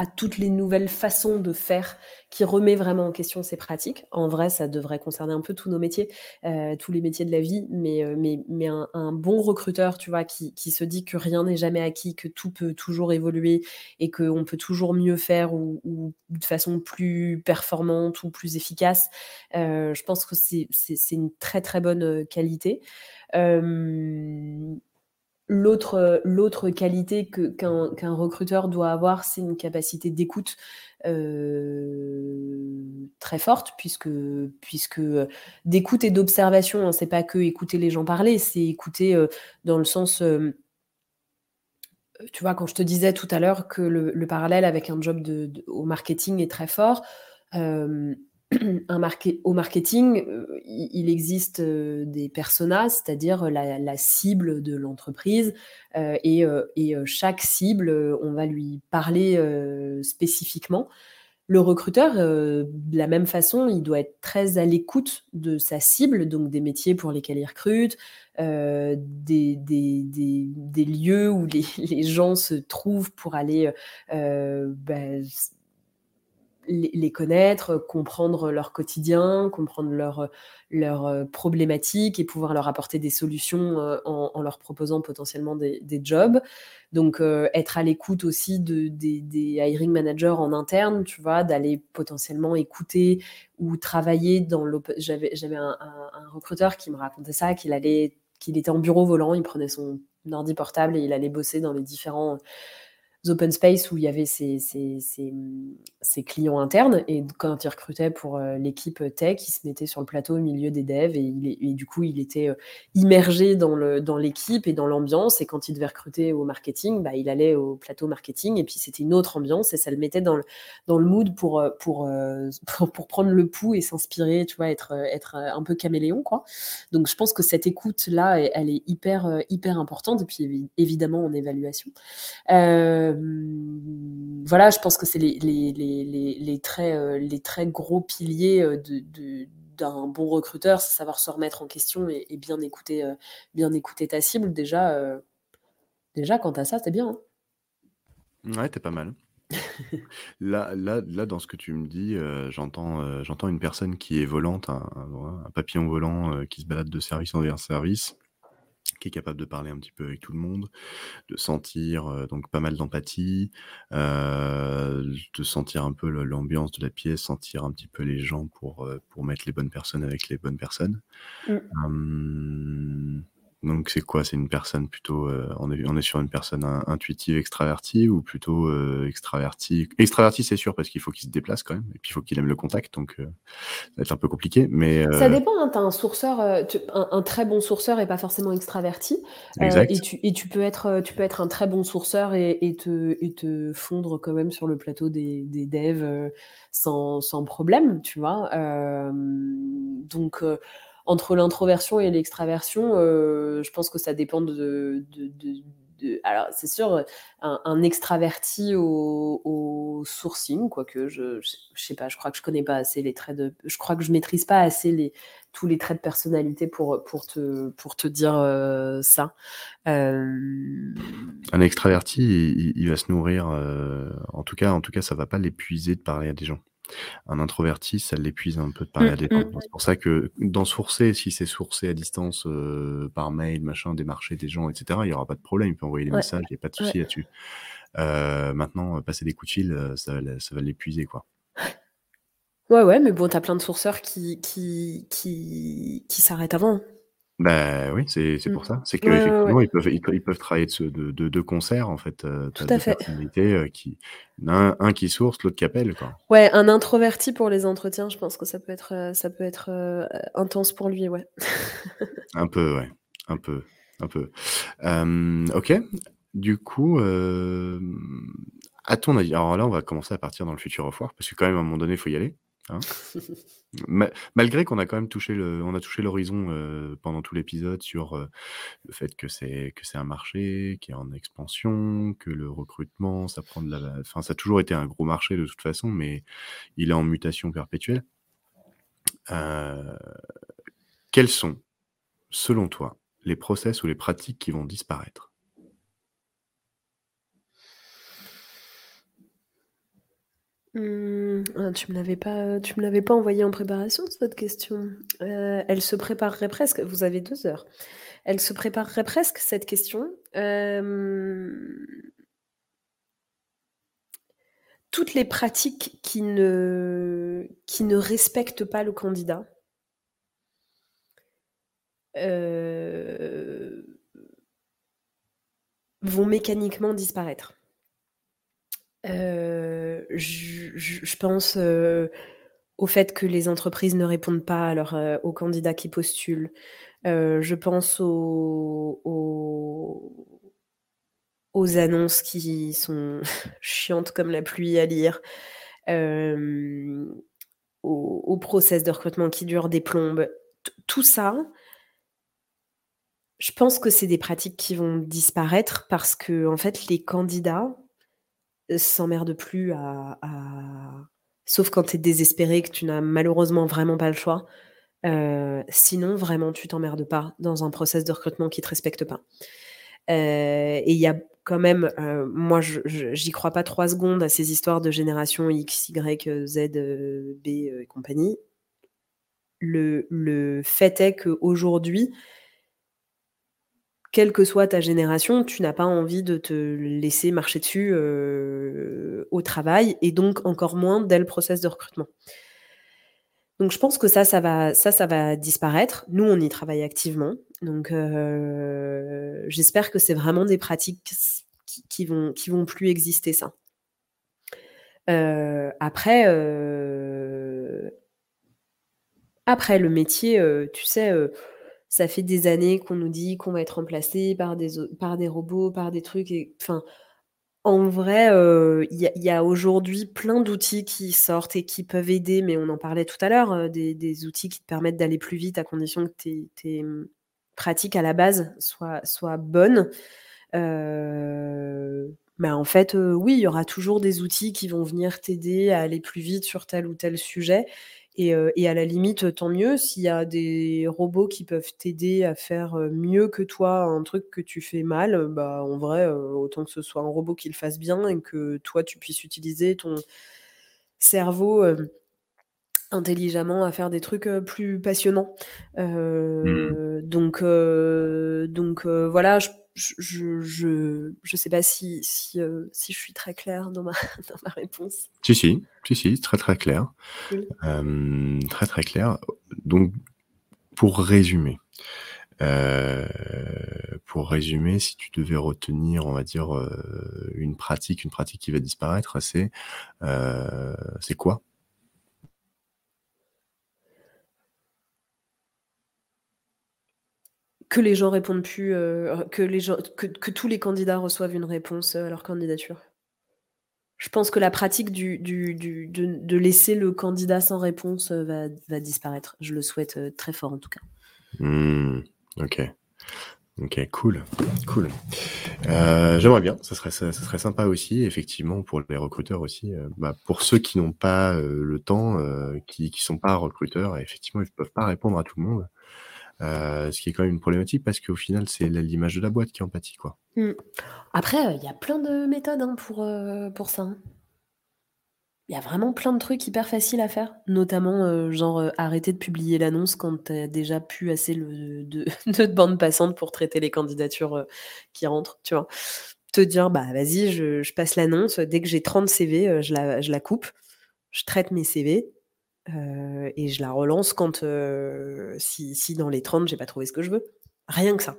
à toutes les nouvelles façons de faire qui remet vraiment en question ces pratiques. En vrai, ça devrait concerner un peu tous nos métiers, euh, tous les métiers de la vie, mais, euh, mais, mais un, bon recruteur, tu vois, qui, qui se dit que rien n'est jamais acquis, que tout peut toujours évoluer et qu'on peut toujours mieux faire ou, de façon plus performante ou plus efficace, euh, je pense que c'est une très très bonne qualité. L'autre qualité qu'un, recruteur doit avoir, c'est une capacité d'écoute euh, très forte, puisque, puisque d'écoute et d'observation, hein, c'est pas que écouter les gens parler, c'est écouter euh, dans le sens tu vois, quand je te disais tout à l'heure que le, parallèle avec un job au marketing est très fort, au marketing, euh, il existe euh, des personas, c'est-à-dire la, cible de l'entreprise, euh, et, chaque cible, on va lui parler spécifiquement. Le recruteur, de la même façon, il doit être très à l'écoute de sa cible, donc des métiers pour lesquels il recrute, des, lieux où (laughs) les, gens se trouvent pour aller ben, les, connaître, comprendre leur quotidien, comprendre leurs leur euh, problématiques et pouvoir leur apporter des solutions euh, en, leur proposant potentiellement des, jobs. Donc, euh, être à l'écoute aussi de, des, hiring managers en interne, tu vois, d'aller potentiellement écouter ou travailler dans J'avais, j'avais un, recruteur qui me racontait ça, qu'il allait qu'il était en bureau volant, il prenait son ordi portable et il allait bosser dans les différents open space où il y avait ses, clients internes. Et quand il recrutait pour euh, l'équipe tech, il se mettait sur le plateau au milieu des devs et, du coup, il était euh, immergé dans, le, dans l'équipe et dans l'ambiance. Et quand il devait recruter au marketing, bah, il allait au plateau marketing et puis c'était une autre ambiance et ça le mettait dans le, dans le mood pour, euh, pour, (laughs) pour, prendre le pouls et s'inspirer, tu vois, être, être un peu caméléon, quoi. Donc, je pense que cette écoute-là, elle est hyper, hyper importante. Et puis, évidemment, en évaluation. Voilà, je pense que c'est les, les, les, les, très, euh, les très gros piliers euh, de, d'un bon recruteur, c'est savoir se remettre en question et, bien, écouter, bien écouter ta cible. Déjà, déjà quant à ça, c'est bien. Hein. Ouais, t'es pas mal. (laughs) là, là, là, dans ce que tu me dis, j'entends, j'entends une personne qui est volante, un, un papillon volant qui se balade de service en service qui est capable de parler un petit peu avec tout le monde, de sentir donc pas mal d'empathie, de sentir un peu l'ambiance de la pièce, sentir un petit peu les gens pour, pour mettre les bonnes personnes avec les bonnes personnes. Mmh. Donc c'est quoi? C'est une personne plutôt, euh, on est on est sur une personne intuitive, extravertie ou plutôt, euh, extravertie? Extraverti, c'est sûr parce qu'il faut qu'il se déplace quand même et puis il faut qu'il aime le contact donc euh, ça va être un peu compliqué mais Ça dépend, hein, tu as un sourceur, un très bon sourceur et pas forcément extraverti, et tu et tu peux être, tu peux être un très bon sourceur et et te et te fondre quand même sur le plateau des des devs, sans sans problème, tu vois? donc entre l'introversion et l'extraversion, euh, je pense que ça dépend de. alors, c'est sûr, un, extraverti au, sourcing, quoique je, je, sais pas, je crois que je connais pas assez les traits de. Je crois que je maîtrise pas assez les, tous les traits de personnalité pour, pour, te, pour te dire euh, ça. Euh, un extraverti, il, va se nourrir, en tout cas, en tout cas, ça va pas l'épuiser de parler à des gens. Un introverti, ça l'épuise un peu de parler à des gens. C'est pour ça que dans sourcer, si c'est sourcé à distance, euh, par mail, machin, démarcher des gens, etc., il y aura pas de problème. Il peut envoyer des messages, il y a pas de souci là-dessus. Euh, maintenant, euh, passer des coups de fil, ça va l'épuiser, quoi. Ouais, ouais, mais bon, tu as plein de sourceurs qui qui qui qui s'arrêtent avant. Ben oui, c'est c'est pour mmh. ça. C'est qu'effectivement, ils peuvent ils peuvent ils peuvent travailler de de de concert, en fait, euh, Tout à fait. personnalités, qui un un qui source, l'autre qui appelle, quoi. Ouais, un introverti pour les entretiens, je pense que ça peut être, euh, ça peut être, euh, intense pour lui, ouais. (laughs) Un peu, ouais, un peu, un peu. OK. Du coup, à ton avis alors là, on va commencer à partir dans le futur of work parce que quand même, à un moment donné, il faut y aller. Hein. (laughs) malgré qu'on a quand même touché le, on a touché l'horizon euh, pendant tout l'épisode sur euh, le fait que c'est que c'est un marché qui est en expansion, que le recrutement, ça prend de la, enfin ça a toujours été un gros marché de toute façon, mais il est en mutation perpétuelle. Euh, quels sont, selon toi, les process ou les pratiques qui vont disparaître? Mmh, ah, tu me l'avais pas tu me l'avais pas envoyée en préparation cette question. Heu, elle se préparerait presque vous avez 2 heures. Elle se préparerait presque cette question. Hem toutes les pratiques qui ne qui ne respectent pas le candidat heu vont mécaniquement disparaître. Heu, je pense, heu, au fait que les entreprises ne répondent pas à heu, aux candidats qui postulent. Je pense aux annonces qui sont (laughs) chiantes comme la pluie à lire, hem, aux process de recrutement qui durent des plombes. Tout ça je pense que c'est des pratiques qui vont disparaître parce qu'en fait, les candidats s'emmerdent plus à à sauf quand tu es désespéré, que tu n'as malheureusement vraiment pas le choix. Heu, sinon, vraiment, tu t'emmerdes pas dans un process de recrutement qui te respecte pas. Heu et il y a quand même, heu, moi, j'y crois pas 3 secondes à ces histoires de génération X, Y, Z, B, et compagnie. Le le fait est qu'aujourd'hui quelle que soit ta génération, tu n'as pas envie de te laisser marcher dessus, heu, au travail et donc encore moins dès le process de recrutement. Donc je pense que ça, ça va ça, ça va disparaître. Nous, on y travaille activement. Donc heu, j'espère que c'est vraiment des pratiques qui qui vont qui vont plus exister ça. Heu, après, après le métier, tu sais, ça fait des années qu'on nous dit qu'on va être remplacé par des par des robots, par des trucs et en vrai, heu, il y a aujourd'hui plein d'outils qui sortent et qui peuvent aider, mais on en parlait tout à l'heure, heu, des des outils qui te permettent d'aller plus vite à condition que tes mmh, pratiques à la base soient soient bonnes. Heu, mais en fait, oui, il y aura toujours des outils qui vont venir t'aider à aller plus vite sur tel ou tel sujet et heu et à la limite, tant mieux s'il y a des robots qui peuvent t'aider à faire, heu, mieux que toi un truc que tu fais mal, heu, bah, en vrai, autant que ce soit un robot qui le fasse bien et que toi tu puisses utiliser ton cerveau, intelligemment à faire des trucs, plus passionnants. Mmh donc donc voilà, je je je je sais pas si si, heu, si je suis très claire dans ma (laughs) dans ma réponse. Si, si, si, si, très, très clair. Hem, très, très clair. Donc pour résumer, heu, pour résumer, si tu devais retenir, on va dire, une pratique une pratique qui va disparaître, c'est, c'est quoi? Que les gens répondent plus, heu, que les gens que que tous les candidats reçoivent une réponse, heu, à leur candidature. Je pense que la pratique du du de de laisser le candidat sans réponse, heu, va va disparaître. Je le souhaite, très fort en tout cas. Mmh. OK. OK, cool, cool. J'aimerais bien, ça serait ça serait sympa aussi effectivement pour les recruteurs aussi, bah, pour ceux qui n'ont pas, le temps, qui qui sont pas recruteurs, effectivement, ils peuvent pas répondre à tout le monde. Heu, ce qui est quand même une problématique parce qu'au final, c'est l'image de la boîte qui en pâtit, quoi. Mmh. Après, heu, il y a plein de méthodes, hein, pour, heu, pour ça, hein. Il y a vraiment plein de trucs hyper faciles à faire, notamment, genre, arrêter de publier l'annonce quand tu as déjà plus assez le de (laughs) de bande passante pour traiter les candidatures, qui rentrent, tu vois? Te dire: «Bah, vas-y, je je passe l'annonce, dès que j'ai 30 CV, je la je la coupe, je traite mes CV, et je la relance quand, si dans les 30 j'ai pas trouvé ce que je veux». Rien que ça.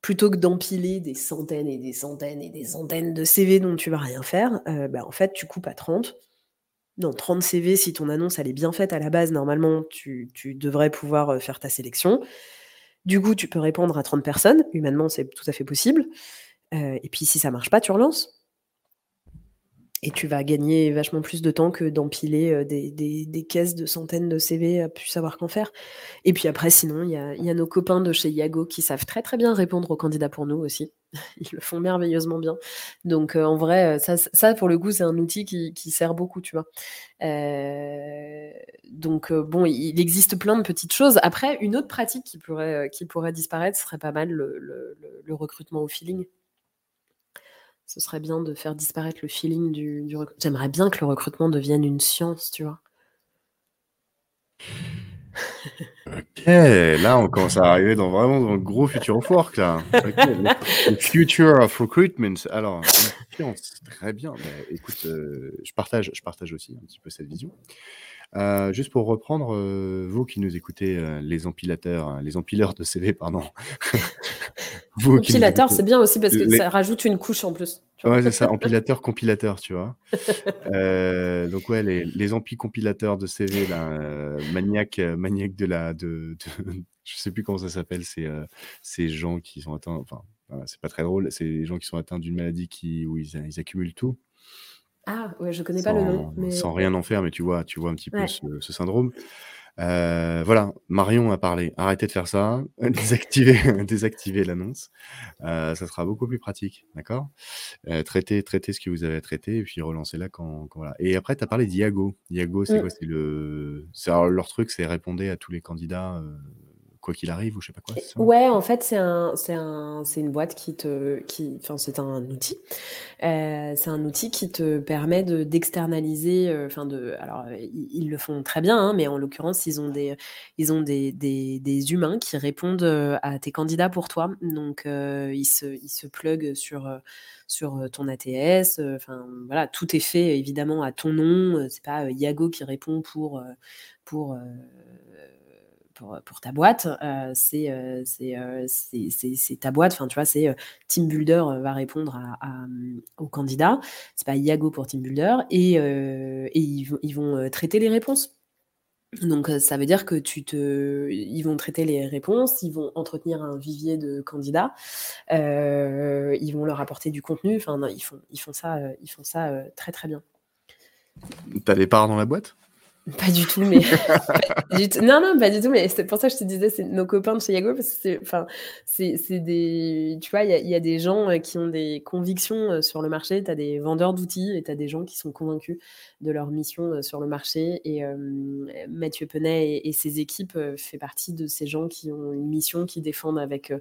Plutôt que d'empiler des centaines et des centaines et des centaines de CV dont tu vas rien faire, bah, en fait, tu coupes à 30. Dans 30 CV, si ton annonce, elle est bien faite à la base, normalement, tu devrais pouvoir, faire ta sélection. Du coup, tu peux répondre à 30 personnes. Humainement, c'est tout à fait possible, et puis si ça marche pas, tu relances. Et tu vas gagner vachement plus de temps que d'empiler, heu, des caisses de centaines de CV à plus savoir qu'en faire. Et puis après, sinon, il y a nos copains de chez Yago qui savent très, très bien répondre aux candidats pour nous aussi. (laughs) Ils le font merveilleusement bien. Donc, heu, en vrai, heu, ça ça pour le coup, c'est un outil qui sert beaucoup, tu vois? Donc, bon, il existe plein de petites choses. Après, une autre pratique qui pourrait, qui pourrait disparaître, ce serait pas mal le recrutement au feeling. Ce serait bien de faire disparaître le feeling du, du recrutement. J'aimerais bien que le recrutement devienne une science, tu vois. Ok, là on commence à arriver dans vraiment dans le gros future of work là. le, future of recruitment. Alors, très bien. Écoute, euh, je partage, je partage aussi un petit peu cette vision. Euh, juste pour reprendre, euh, vous qui nous écoutez, les empilateurs, les empileurs de CV, pardon. (laughs) Empilateur, c'est bien aussi parce que ça rajoute une couche en plus. Ouais, c'est ça, (laughs) empilateur, compilateur, tu vois. (laughs) Euh, donc ouais, les, les compilateurs de CV, là, euh, maniaque, euh, maniaque de la, de, de, je sais plus comment ça s'appelle, c'est ces gens qui sont atteints, enfin, c'est pas très drôle, c'est les gens qui sont atteints d'une maladie qui, où ils, ils accumulent tout. Ah ouais, je connais pas le nom. Mais... Sans rien en faire, mais tu vois, tu vois un petit peu ce, ce, syndrome. Euh, voilà, Marion a parlé. Arrêtez de faire ça. (laughs) Désactivez, désactivez l'annonce. Euh, ça sera beaucoup plus pratique, d'accord? Euh, traitez, traitez ce que vous avez à traiter et puis relancez-la quand, quand, voilà. Et après, tu as parlé d'Iago. Iago, c'est mmh. quoi? C'est le, leur truc, c'est répondre à tous les candidats quoi qu'il arrive ou je sais pas quoi. Ouais, en fait, c'est un, c'est un, c'est une boîte qui te, qui, enfin, c'est un outil. Euh, c'est un outil qui te permet de d'externaliser, euh, enfin de, alors ils, le font très bien, hein, mais en l'occurrence, ils ont des, ils ont des, des, des, humains qui répondent euh, à tes candidats pour toi. Donc ils se, ils se plug sur sur ton ATS. Enfin voilà, tout est fait évidemment à ton nom. C'est pas Yago qui répond pour pour pour, ta boîte, euh, euh, euh, c'est ta boîte. Enfin, tu vois, c'est Team Builder va répondre à, au candidat. C'est pas Iago pour Team Builder et, ils, vont traiter les réponses. Donc ça veut dire que tu te, ils vont traiter les réponses, ils vont entretenir un vivier de candidats, ils vont leur apporter du contenu. Enfin, ils font ça, ils font ça très très bien. T'as des parts dans la boîte? Pas du tout, mais. (laughs) Non, non, pas du tout, c'est pour ça que je te disais, c'est nos copains de chez parce que c'est, enfin, c'est, des. Tu vois, il y, a des gens euh, qui ont des convictions euh, sur le marché, tu as des vendeurs d'outils et tu as des gens qui sont convaincus de leur mission euh, sur le marché. Et Mathieu Penet et, ses équipes fait partie de ces gens qui ont une mission, qui défendent avec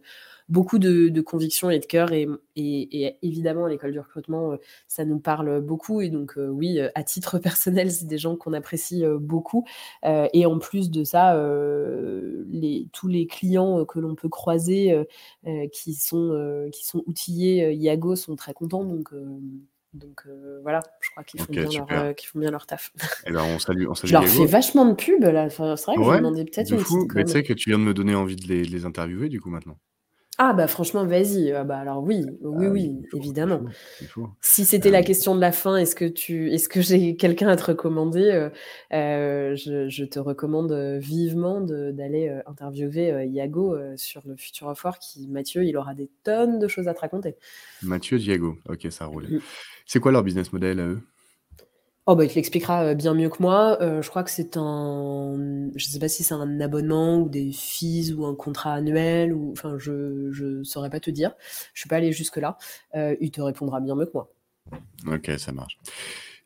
beaucoup de, conviction et de cœur. Et, et, évidemment, l'école du recrutement, ça nous parle beaucoup. Et donc, oui, à titre (laughs) personnel, c'est des gens qu'on apprécie beaucoup. Euh, et en plus de ça, euh, les, tous les clients euh, que l'on peut croiser qui, sont, qui sont outillés Iago sont très contents. Donc, donc voilà, je crois qu'ils font, bien leur, font bien leur taf. Et eh ben, on salue, on salue je leur fais vachement de pub là. c'est vrai que je demandais peut-être une fou, Mais tu sais que tu viens de me donner envie de les, de les interviewer du coup maintenant. Ah bah franchement, vas-y. Ah bah alors oui, oui, ah oui, évidemment. Si c'était la question de la fin, est-ce que tu, est-ce que j'ai (laughs) quelqu'un à te recommander euh, euh, je, te recommande euh, vivement d'aller interviewer Iago sur le Future of Work. Qui, Mathieu, il aura des tonnes de choses à te raconter. Mathieu, Diago, ok, ça roule. Mm. C'est quoi leur business model à eux? Oh bah, il te l'expliquera euh, bien mieux que moi. Euh, je crois que c'est un, je sais pas si c'est un abonnement ou des fees ou un contrat annuel ou, enfin, je je saurais pas te dire. Je suis pas allé jusque là. Euh, il te répondra bien mieux que moi. Ok, ça marche.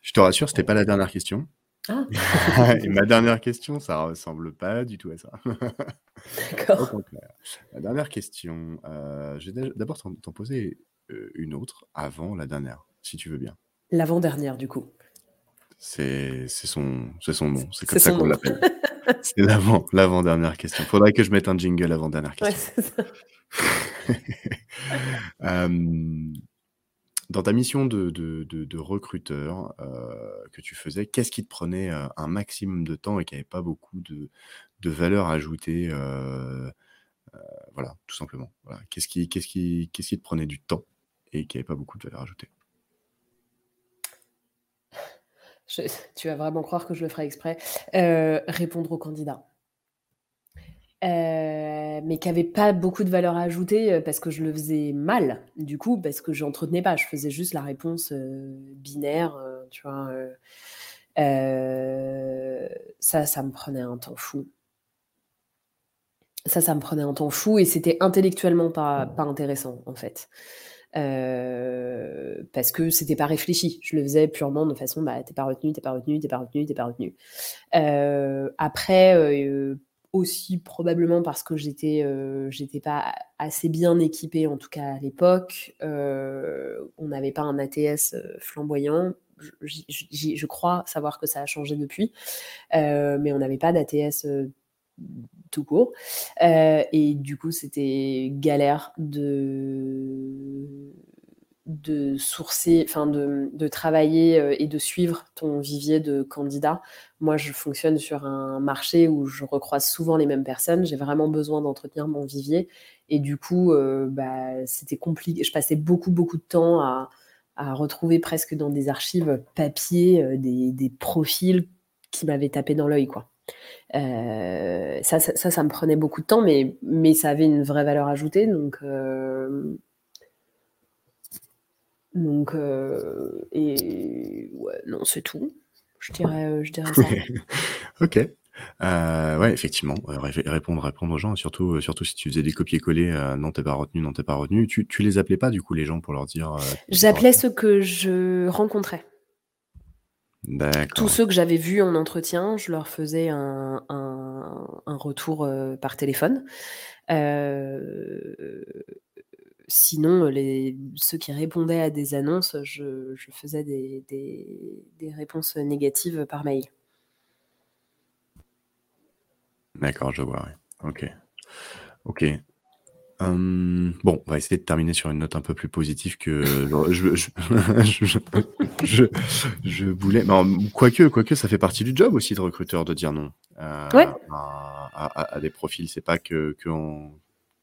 Je te rassure, c'était pas la dernière question. Ah. (laughs) Et ma dernière question, ça ressemble pas du tout à ça. D'accord. La dernière question, je vais d'abord t'en poser une autre avant la dernière, si tu veux bien. L'avant-dernière, du coup. C'est son, son nom, c'est comme ça qu'on l'appelle. (laughs) c'est l'avant, l'avant-dernière question. Faudrait que je mette un jingle avant-dernière question. (laughs) dans ta mission de, de, de, recruteur euh, que tu faisais, qu'est-ce qui te prenait euh, un maximum de temps et qui n'avait pas beaucoup de, de valeur ajoutée euh, Voilà, tout simplement. Voilà. Qu'est-ce qui, qu'est-ce qui, qu'est-ce qui te prenait du temps et qui n'avait pas beaucoup de valeur ajoutée? (laughs) tu vas vraiment croire que je le ferai exprès, euh, répondre aux candidats. Euh, mais qui n'avait pas beaucoup de valeur ajoutée euh, parce que je le faisais mal, du coup, parce que je n'entretenais pas. Je faisais juste la réponse binaire, tu vois. ça, ça me prenait un temps fou. Ça, ça me prenait un temps fou et c'était intellectuellement pas, pas intéressant, en fait. Euh, parce que c'était pas réfléchi. Je le faisais purement de façon, bah, t'es pas retenu, t'es pas retenu, t'es pas retenu, t'es pas retenu. Euh, après, euh, aussi probablement parce que j'étais j'étais pas assez bien équipée, en tout cas à l'époque. on n'avait pas un ATS flamboyant. Je, crois savoir que ça a changé depuis, mais on n'avait pas d'ATS tout court. et du coup, c'était galère de de sourcer, enfin de, de, travailler euh, et de suivre ton vivier de candidats. Moi, je fonctionne sur un marché où je recroise souvent les mêmes personnes. J'ai vraiment besoin d'entretenir mon vivier. Et du coup, euh, bah, c'était compliqué. Je passais beaucoup, beaucoup de temps à, à retrouver presque dans des archives papier euh, des, des, profils qui m'avaient tapé dans l'œil, quoi. Ça, ça, ça, me prenait beaucoup de temps, mais, mais ça avait une vraie valeur ajoutée. Donc, donc, euh, et ouais, non, c'est tout. Je dirais, euh, je dirais ça. (laughs) ok. Euh, ouais, effectivement, répondre, répondre aux gens, surtout, surtout si tu faisais des copier-coller, non, t'es pas retenu, non, t'es pas retenu. Tu, tu les appelais pas, du coup, les gens, pour leur dire. J'appelais ceux que je rencontrais. Tous ceux que j'avais vus en entretien, je leur faisais un, un, un retour par téléphone. Euh, sinon, les, ceux qui répondaient à des annonces, je, faisais des, réponses négatives par mail. D'accord, je vois. Ok. Ok. Hum, bon, on va essayer de terminer sur une note un peu plus positive que je, je, voulais. quoique, quoique, ça fait partie du job aussi de recruteur de dire non à, des profils. C'est pas que, que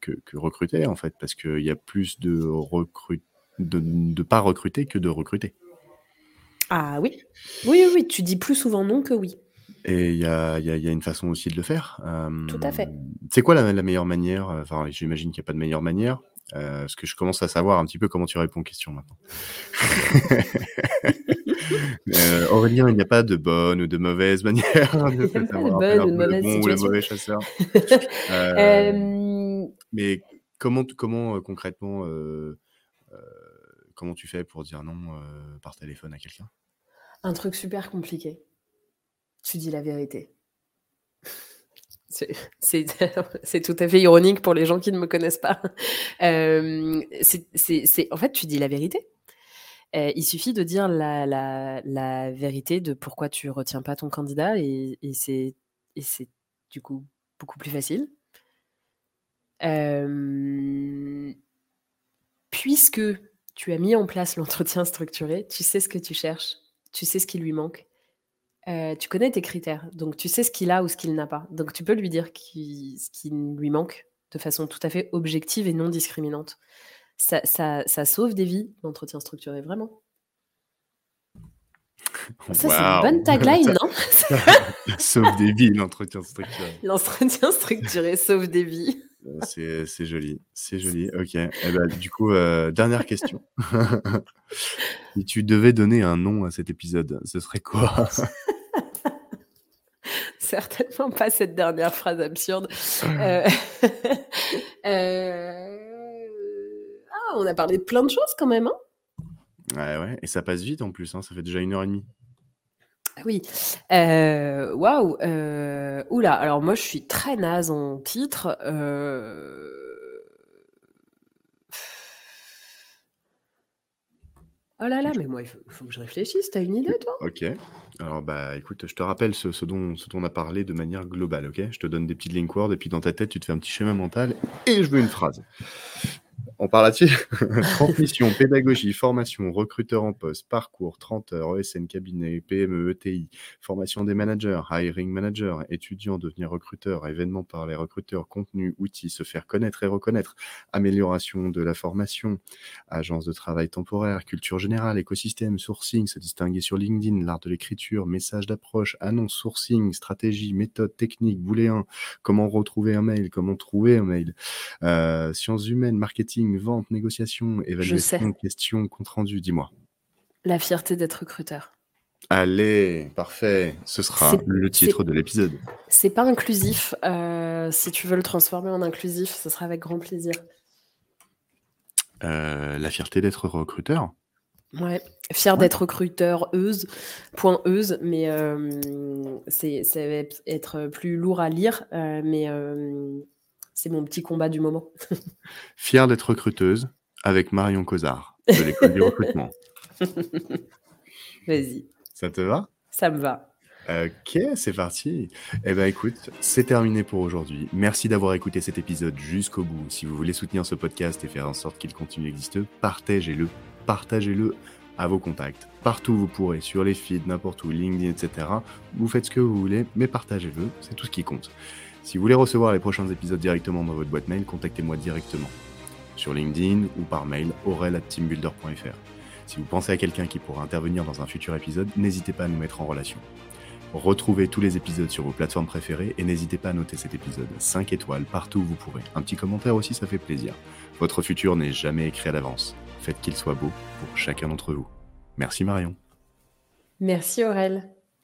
que, recruter, en fait, parce qu'il y a plus de, recrut... de, pas recruter que de recruter. Ah oui. Oui, oui, tu dis plus souvent non que oui. Et il y a, y, a, y a, une façon aussi de le faire. Tout à fait. C'est quoi la, meilleure manière Enfin, j'imagine qu'il n'y a pas de meilleure manière. Euh, parce que je commence à savoir un petit peu comment tu réponds aux questions maintenant. (laughs) euh, Aurélien, il n'y a pas de bonne ou de mauvaise manière (laughs) de, il de bonne ou de mauvaise bon ou le mauvais chasseur. (laughs) euh, mais comment, comment euh, concrètement, euh, euh, comment tu fais pour dire non par téléphone à quelqu'un? Un truc super compliqué. Tu dis la vérité. (laughs) (laughs) C'est tout à fait ironique pour les gens qui ne me connaissent pas. (laughs) Euh, en fait, tu dis la vérité. il suffit de dire la, vérité de pourquoi tu retiens pas ton candidat et, et c'est du coup beaucoup plus facile puisque tu as mis en place l'entretien structuré, tu sais ce que tu cherches, tu sais ce qui lui manque, tu connais tes critères, donc tu sais ce qu'il a ou ce qu'il n'a pas. Donc tu peux lui dire ce qui lui manque de façon tout à fait objective et non discriminante. Ça, ça, sauve des vies, l'entretien structuré, vraiment. (laughs) Ça, c'est une bonne tagline, (laughs) non? Sauve des vies, l'entretien structuré. L'entretien structuré sauve des vies. C'est, joli, c'est joli. Ok. Eh ben, du coup, euh, dernière question. (laughs) si tu devais donner un nom à cet épisode, ce serait quoi? (laughs) Certainement pas cette dernière phrase absurde. Euh, (laughs) euh, ah, on a parlé de plein de choses quand même. Hein ouais, ouais. Et ça passe vite en plus. Hein. Ça fait déjà une heure et demie. Ah oui. Euh, waouh. Euh, oula. Alors moi, je suis très naze en titre. Euh... Oh là là, mais moi, il faut, que je réfléchisse. T'as une idée, toi? Ok. Alors, bah, écoute, je te rappelle ce, dont, ce dont on a parlé de manière globale, ok? Je te donne des petites link words et puis dans ta tête, tu te fais un petit schéma mental et je veux une phrase. On parle là-dessus. (laughs) Transmission, pédagogie, formation, recruteur en poste, parcours, 30 heures, ESN cabinet, PME, ETI, formation des managers, hiring manager, étudiants, devenir recruteur, événements par les recruteurs, contenu, outils, se faire connaître et reconnaître, amélioration de la formation, agence de travail temporaire, culture générale, écosystème, sourcing, se distinguer sur LinkedIn, l'art de l'écriture, message d'approche, annonce, sourcing, stratégie, méthode, technique, booléen, comment retrouver un mail, comment trouver un mail, euh, sciences humaines, marketing, vente, négociation, évaluation, question, compte rendu, dis-moi. La fierté d'être recruteur. Allez, parfait. Ce sera le titre de l'épisode. C'est pas inclusif. Euh, si tu veux le transformer en inclusif, ce sera avec grand plaisir. Euh, la fierté d'être recruteur Ouais, fier d'être recruteur euse, point euse, mais c'est ça va être plus lourd à lire, mais c'est mon petit combat du moment. (laughs) Fier d'être recruteuse avec Marion Cosard de l'école du (laughs) recrutement. Vas-y. Ça te va? Ça me va. Ok, c'est parti. Eh ben écoute, c'est terminé pour aujourd'hui. Merci d'avoir écouté cet épisode jusqu'au bout. Si vous voulez soutenir ce podcast et faire en sorte qu'il continue d'exister, partagez-le. Partagez-le à vos contacts. Partout où vous pourrez, sur les feeds, n'importe où, LinkedIn, etc. Vous faites ce que vous voulez, mais partagez-le, c'est tout ce qui compte. Si vous voulez recevoir les prochains épisodes directement dans votre boîte mail, contactez-moi directement. Sur LinkedIn ou par mail, aurel.teambuilder.fr. Si vous pensez à quelqu'un qui pourra intervenir dans un futur épisode, n'hésitez pas à nous mettre en relation. Retrouvez tous les épisodes sur vos plateformes préférées et n'hésitez pas à noter cet épisode 5 étoiles partout où vous pourrez. Un petit commentaire aussi, ça fait plaisir. Votre futur n'est jamais écrit à l'avance. Faites qu'il soit beau pour chacun d'entre vous. Merci Marion. Merci Aurel.